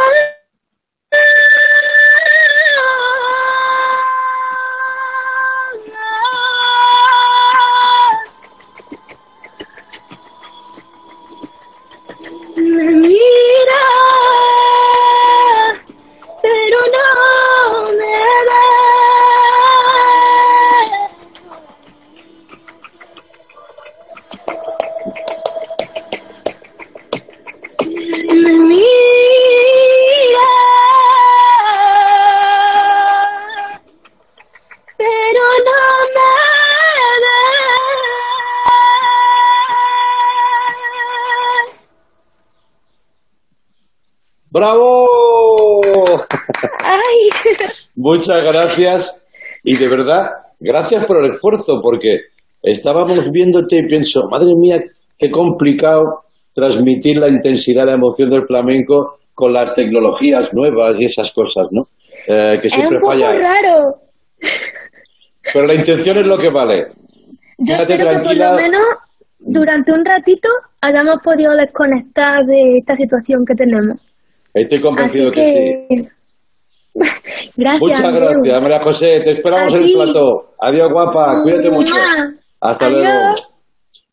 Muchas gracias y de verdad, gracias por el esfuerzo porque estábamos viéndote y pienso, madre mía, qué complicado transmitir la intensidad, la emoción del flamenco con las tecnologías nuevas y esas cosas, ¿no? Eh, que Es siempre un poco falla. raro. Pero la intención es lo que vale. Yo Quédate espero que por lo menos durante un ratito hayamos podido desconectar de esta situación que tenemos. Estoy convencido que, sí. Gracias. Muchas gracias, María José. Te esperamos en el plato. Adiós, guapa. Cuídate mucho. Hasta Adiós. luego.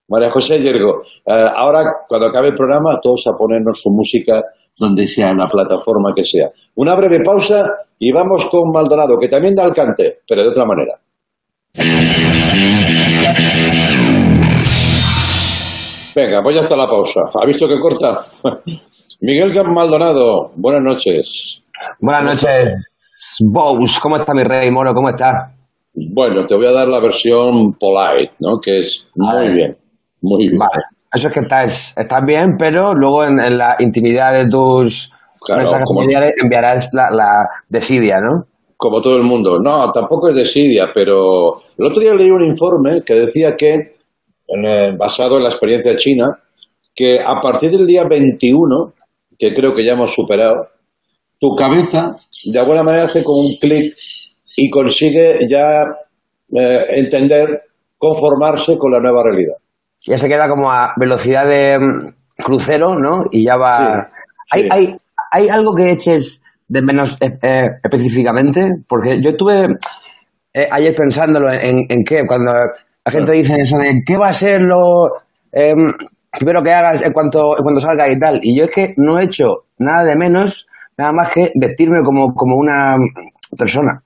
María José Yergo. Eh, ahora, cuando acabe el programa, todos a ponernos su música donde sea, en la plataforma que sea. Una breve pausa y vamos con Maldonado, que también da el cante, pero de otra manera. Venga, pues ya está la pausa. ¿Ha visto que corta? Miguel Maldonado, buenas noches. Buenas noches, Bous. ¿Cómo está mi rey moro? ¿Cómo está? Bueno, te voy a dar la versión polite, ¿no? Que es muy bien, muy bien. Vale. Eso es que estás, estás bien, pero luego en, en la intimidad de tus Claro, mensajes familiares enviarás la, la desidia, ¿no? Como todo el mundo. No, tampoco es desidia, pero el otro día leí un informe que decía que, en, eh, basado en la experiencia china, que a partir del día 21, que creo que ya hemos superado, tu cabeza de alguna manera hace como un clic y consigue ya eh, entender, conformarse con la nueva realidad. Ya se queda como a velocidad de mm, crucero, ¿no? Y ya va. Sí, ¿Hay, sí. hay, ¿Hay algo que eches de menos eh, eh, específicamente? Porque yo estuve eh, ayer pensándolo en, en qué, cuando la gente dice eso de qué va a ser lo primero que hagas en cuanto, en cuanto salga y tal. Y yo es que no he hecho nada de menos, nada más que vestirme como, como una persona.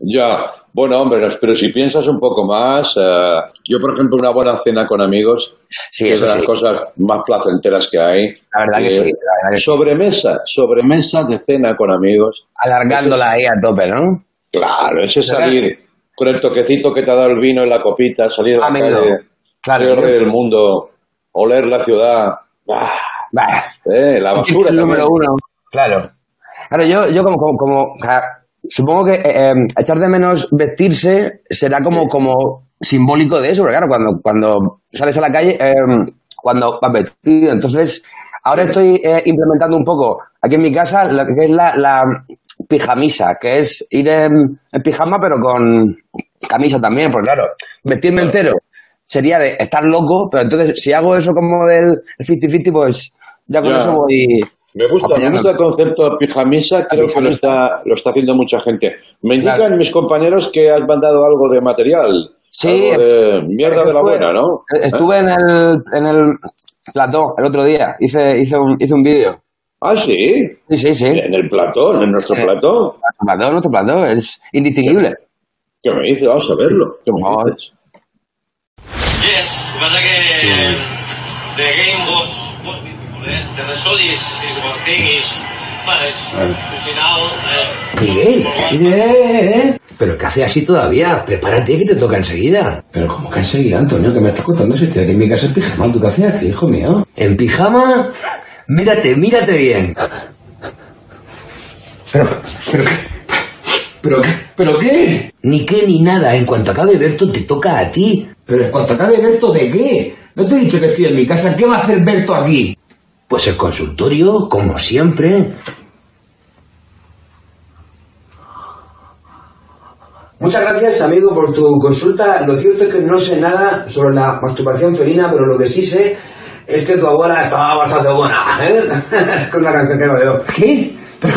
Ya, bueno, hombre, pero si piensas un poco más, eh, yo, por ejemplo, una buena cena con amigos, Sí, es de las sí. cosas más placenteras que hay. La verdad que Eh, sí, la verdad que sí. Sobremesa, sobremesa de cena con amigos. Alargándola ahí a tope, ¿no? Claro, ese salir con el toquecito que te ha dado el vino en la copita, salir a la calle, claro, ser rey del mundo, oler la ciudad, eh, la basura el número uno. Claro. Claro, yo, yo como, como, como, supongo que eh, eh, echar de menos vestirse será como, como simbólico de eso, porque claro, cuando, cuando sales a la calle, eh, cuando vas vestido, entonces, ahora estoy eh, implementando un poco aquí en mi casa lo que es la, la pijamisa, que es ir en, en pijama pero con camisa también, porque claro, vestirme entero sería de estar loco, pero entonces si hago eso como del 50-50, pues ya con eso voy... Me gusta, me gusta el concepto de pijamisa, creo que lo está, lo está haciendo mucha gente. Me indican Claro. mis compañeros que has mandado algo de material. Sí, Algo de mierda de la buena, ¿no? Estuve en el, en el plató el otro día. Hice, hice un, hice un vídeo. Ah, sí. Sí, sí, sí. En el plató, en nuestro plató. Nuestro plató, nuestro plató. Es indistinguible. ¿Qué me dice? Vamos a verlo. ¿Qué me dices? Yes, lo que pasa que the game eh? The result is, is one thing, is, Miguel, Miguel. Pero que hace así todavía. Prepárate que te toca enseguida. Pero como que enseguida, Antonio, que me estás contando si estoy aquí en mi casa en pijama. ¿Tú qué hacías aquí, hijo mío? ¿En pijama? Mírate, mírate bien. Pero, pero qué. ¿Pero qué? ¿Pero qué? Ni qué ni nada. En cuanto acabe Berto, te toca a ti. Pero en cuanto acabe Berto, ¿de qué? No te he dicho que estoy en mi casa. ¿Qué va a hacer Berto aquí? Pues el consultorio, como siempre. Muchas gracias, amigo, por tu consulta. Lo cierto es que no sé nada sobre la masturbación felina, pero lo que sí sé es que tu abuela estaba bastante buena, ¿eh? es una canción que hago yo. ¿Qué? Pero,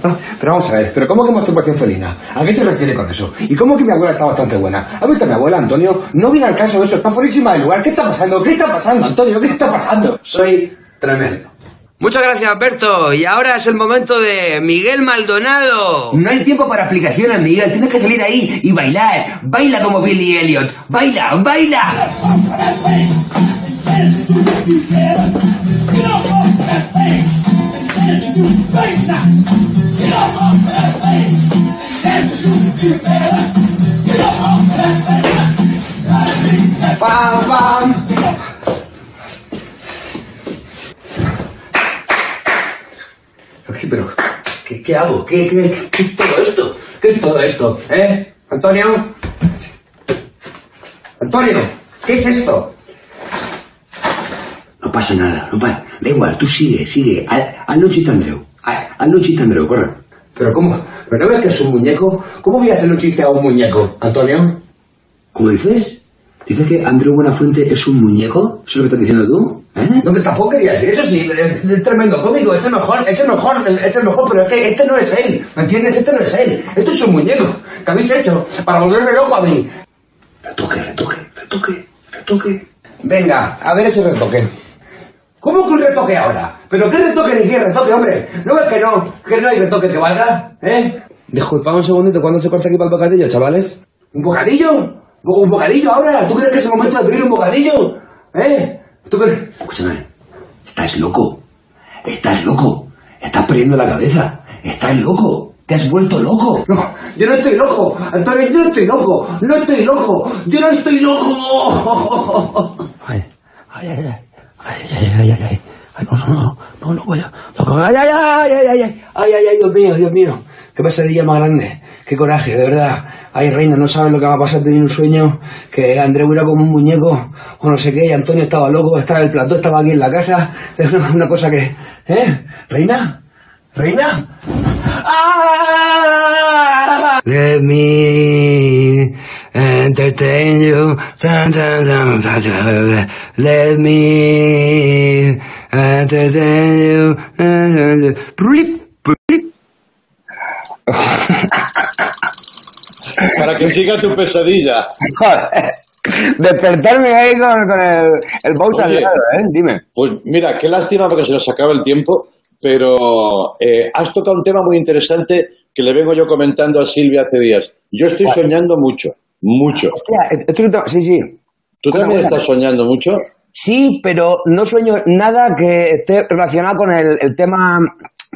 pero, pero vamos a ver, ¿pero cómo que masturbación felina? ¿A qué se refiere con eso? ¿Y cómo que mi abuela está bastante buena? ¿Ha visto a mi abuela, Antonio? No viene al caso eso, está fuerísima del lugar. ¿Qué está pasando? ¿Qué está pasando, Antonio? ¿Qué está pasando? Soy tremendo. Muchas gracias, Berto. Y ahora es el momento de Miguel Maldonado. No hay tiempo para explicaciones, Miguel. Tienes que salir ahí y bailar. Baila como Billy Elliot. Baila, baila. ¡Pam, pam! Pero, ¿qué, qué hago? ¿Qué, qué, qué es todo esto? ¿Qué es todo esto? ¿Eh? ¿Antonio? ¿Antonio? ¿Qué es esto? No pasa nada, no pasa. Da igual, tú sigue, sigue. Hazlo chiste, Andreu. Haz- Hazlo chiste, Andreu, corre. ¿Pero cómo? ¿Pero no ves que es un muñeco? ¿Cómo voy a hacerle un chiste a un muñeco, Antonio? ¿Cómo dices? ¿Dices que Andreu Buenafuente es un muñeco? ¿Eso es lo que estás diciendo tú? ¿Eh? No, que tampoco quería decir eso, sí, es, es tremendo cómico, es el mejor, es el mejor, es el mejor, pero es que este no es él, ¿me entiendes? Este no es él, esto es un muñeco que habéis hecho para volverme loco a mí. Retoque, retoque, retoque, retoque. Venga, a ver ese retoque. ¿Cómo que un retoque ahora? ¿Pero qué retoque ni qué retoque, hombre? ¿No ves que no? ¿Que no hay retoque que valga? ¿Eh? Disculpad un segundito, ¿cuándo se corta aquí para el bocadillo, chavales? ¿Un bocadillo? ¿Un bocadillo ahora? ¿Tú crees que es el momento de pedir un bocadillo? ¿Eh? ¿Tú crees? Escúchame, estás loco. Estás loco. Estás perdiendo la cabeza. Estás loco. Te has vuelto loco. No, yo no estoy loco. Antonio, yo no estoy loco. No estoy loco. Yo no estoy loco. Ay, ay, ay, ay. Ay, ay, ay, ay, ay. Ay, no, no, no, no, no voy a... ay, ay, ay, ay, ay, ay, ay, Dios mío, Dios mío, qué pesadilla más grande, qué coraje, de verdad. Ay, reina, no sabes lo que va a pasar tener un sueño, que Andreu era como un muñeco, o no sé qué, y Antonio estaba loco, estaba en el plató, estaba aquí en la casa, es una, cosa que... ¿Eh? ¿Reina? ¿Reina? ¡Ah! Let me entertain you. Let me Para que siga tu pesadilla. Joder. Despertarme ahí con, con el, el Oye. lado, ¿eh? Dime. Pues mira, qué lástima porque se nos acaba el tiempo, pero eh, has tocado un tema muy interesante que le vengo yo comentando a Silvia hace días. Yo estoy soñando mucho, mucho. Hostia, esto sí, sí. ¿Tú también estás soñando mucho? Sí, pero no sueño nada que esté relacionado con el, el tema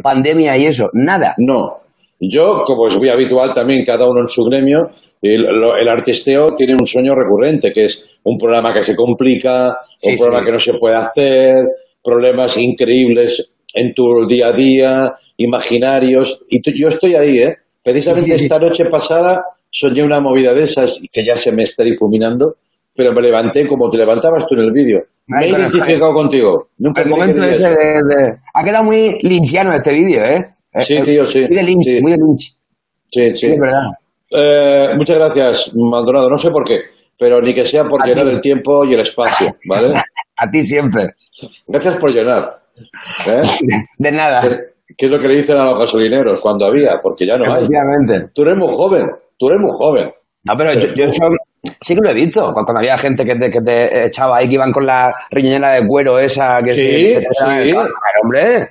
pandemia y eso. Nada. No. Yo, como es muy habitual también, cada uno en su gremio, el, el artisteo tiene un sueño recurrente, que es un programa que se complica, Sí, un programa que no se puede hacer, problemas increíbles en tu día a día, imaginarios. Y tú- yo estoy ahí, ¿eh? Precisamente Sí, esta noche pasada soñé una movida de esas y que ya se me está difuminando, pero me levanté como te levantabas tú en el vídeo. Me he identificado contigo. Nunca El que momento ese de, de- Ha quedado muy lynchiano este vídeo, ¿eh? Eh, Sí, eh, tío, sí. Muy de lynch, Sí. muy de lynch. Sí, sí. Sí, es verdad. Eh, muchas gracias, Maldonado. No sé por qué, pero ni que sea por A llenar ti. el tiempo y el espacio, ¿vale? A ti siempre. Gracias por llenar. ¿eh? De nada. ¿Qué, qué es lo que le dicen a los gasolineros cuando había? Porque ya no hay. Tú eres muy joven, tú eres muy joven. No, pero yo, yo soy, Sí que lo he visto, cu- cuando había gente que te, que te echaba ahí, que iban con la riñonera de cuero esa, que Sí, se- sí. Claro, hombre.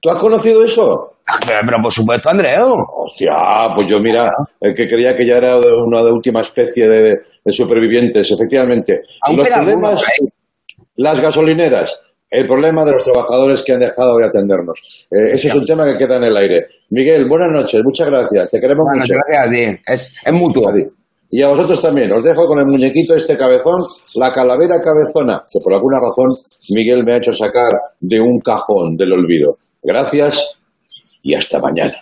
¿Tú has conocido eso? Pero, pero por supuesto, Andreu. Hostia, pues yo mira, el que creía que ya era una de última especie de, de supervivientes, efectivamente. Aún Los problemas, las gasolineras, el problema de los trabajadores que han dejado de atendernos. Eh, ese es un tema que queda en el aire. Miguel, buenas noches, muchas gracias, te queremos Buenas mucho. noches, gracias a ti. Es, es mutuo. A ti. Y a vosotros también, os dejo con el muñequito este cabezón, la calavera cabezona, que por alguna razón Miguel me ha hecho sacar de un cajón del olvido. Gracias y hasta mañana.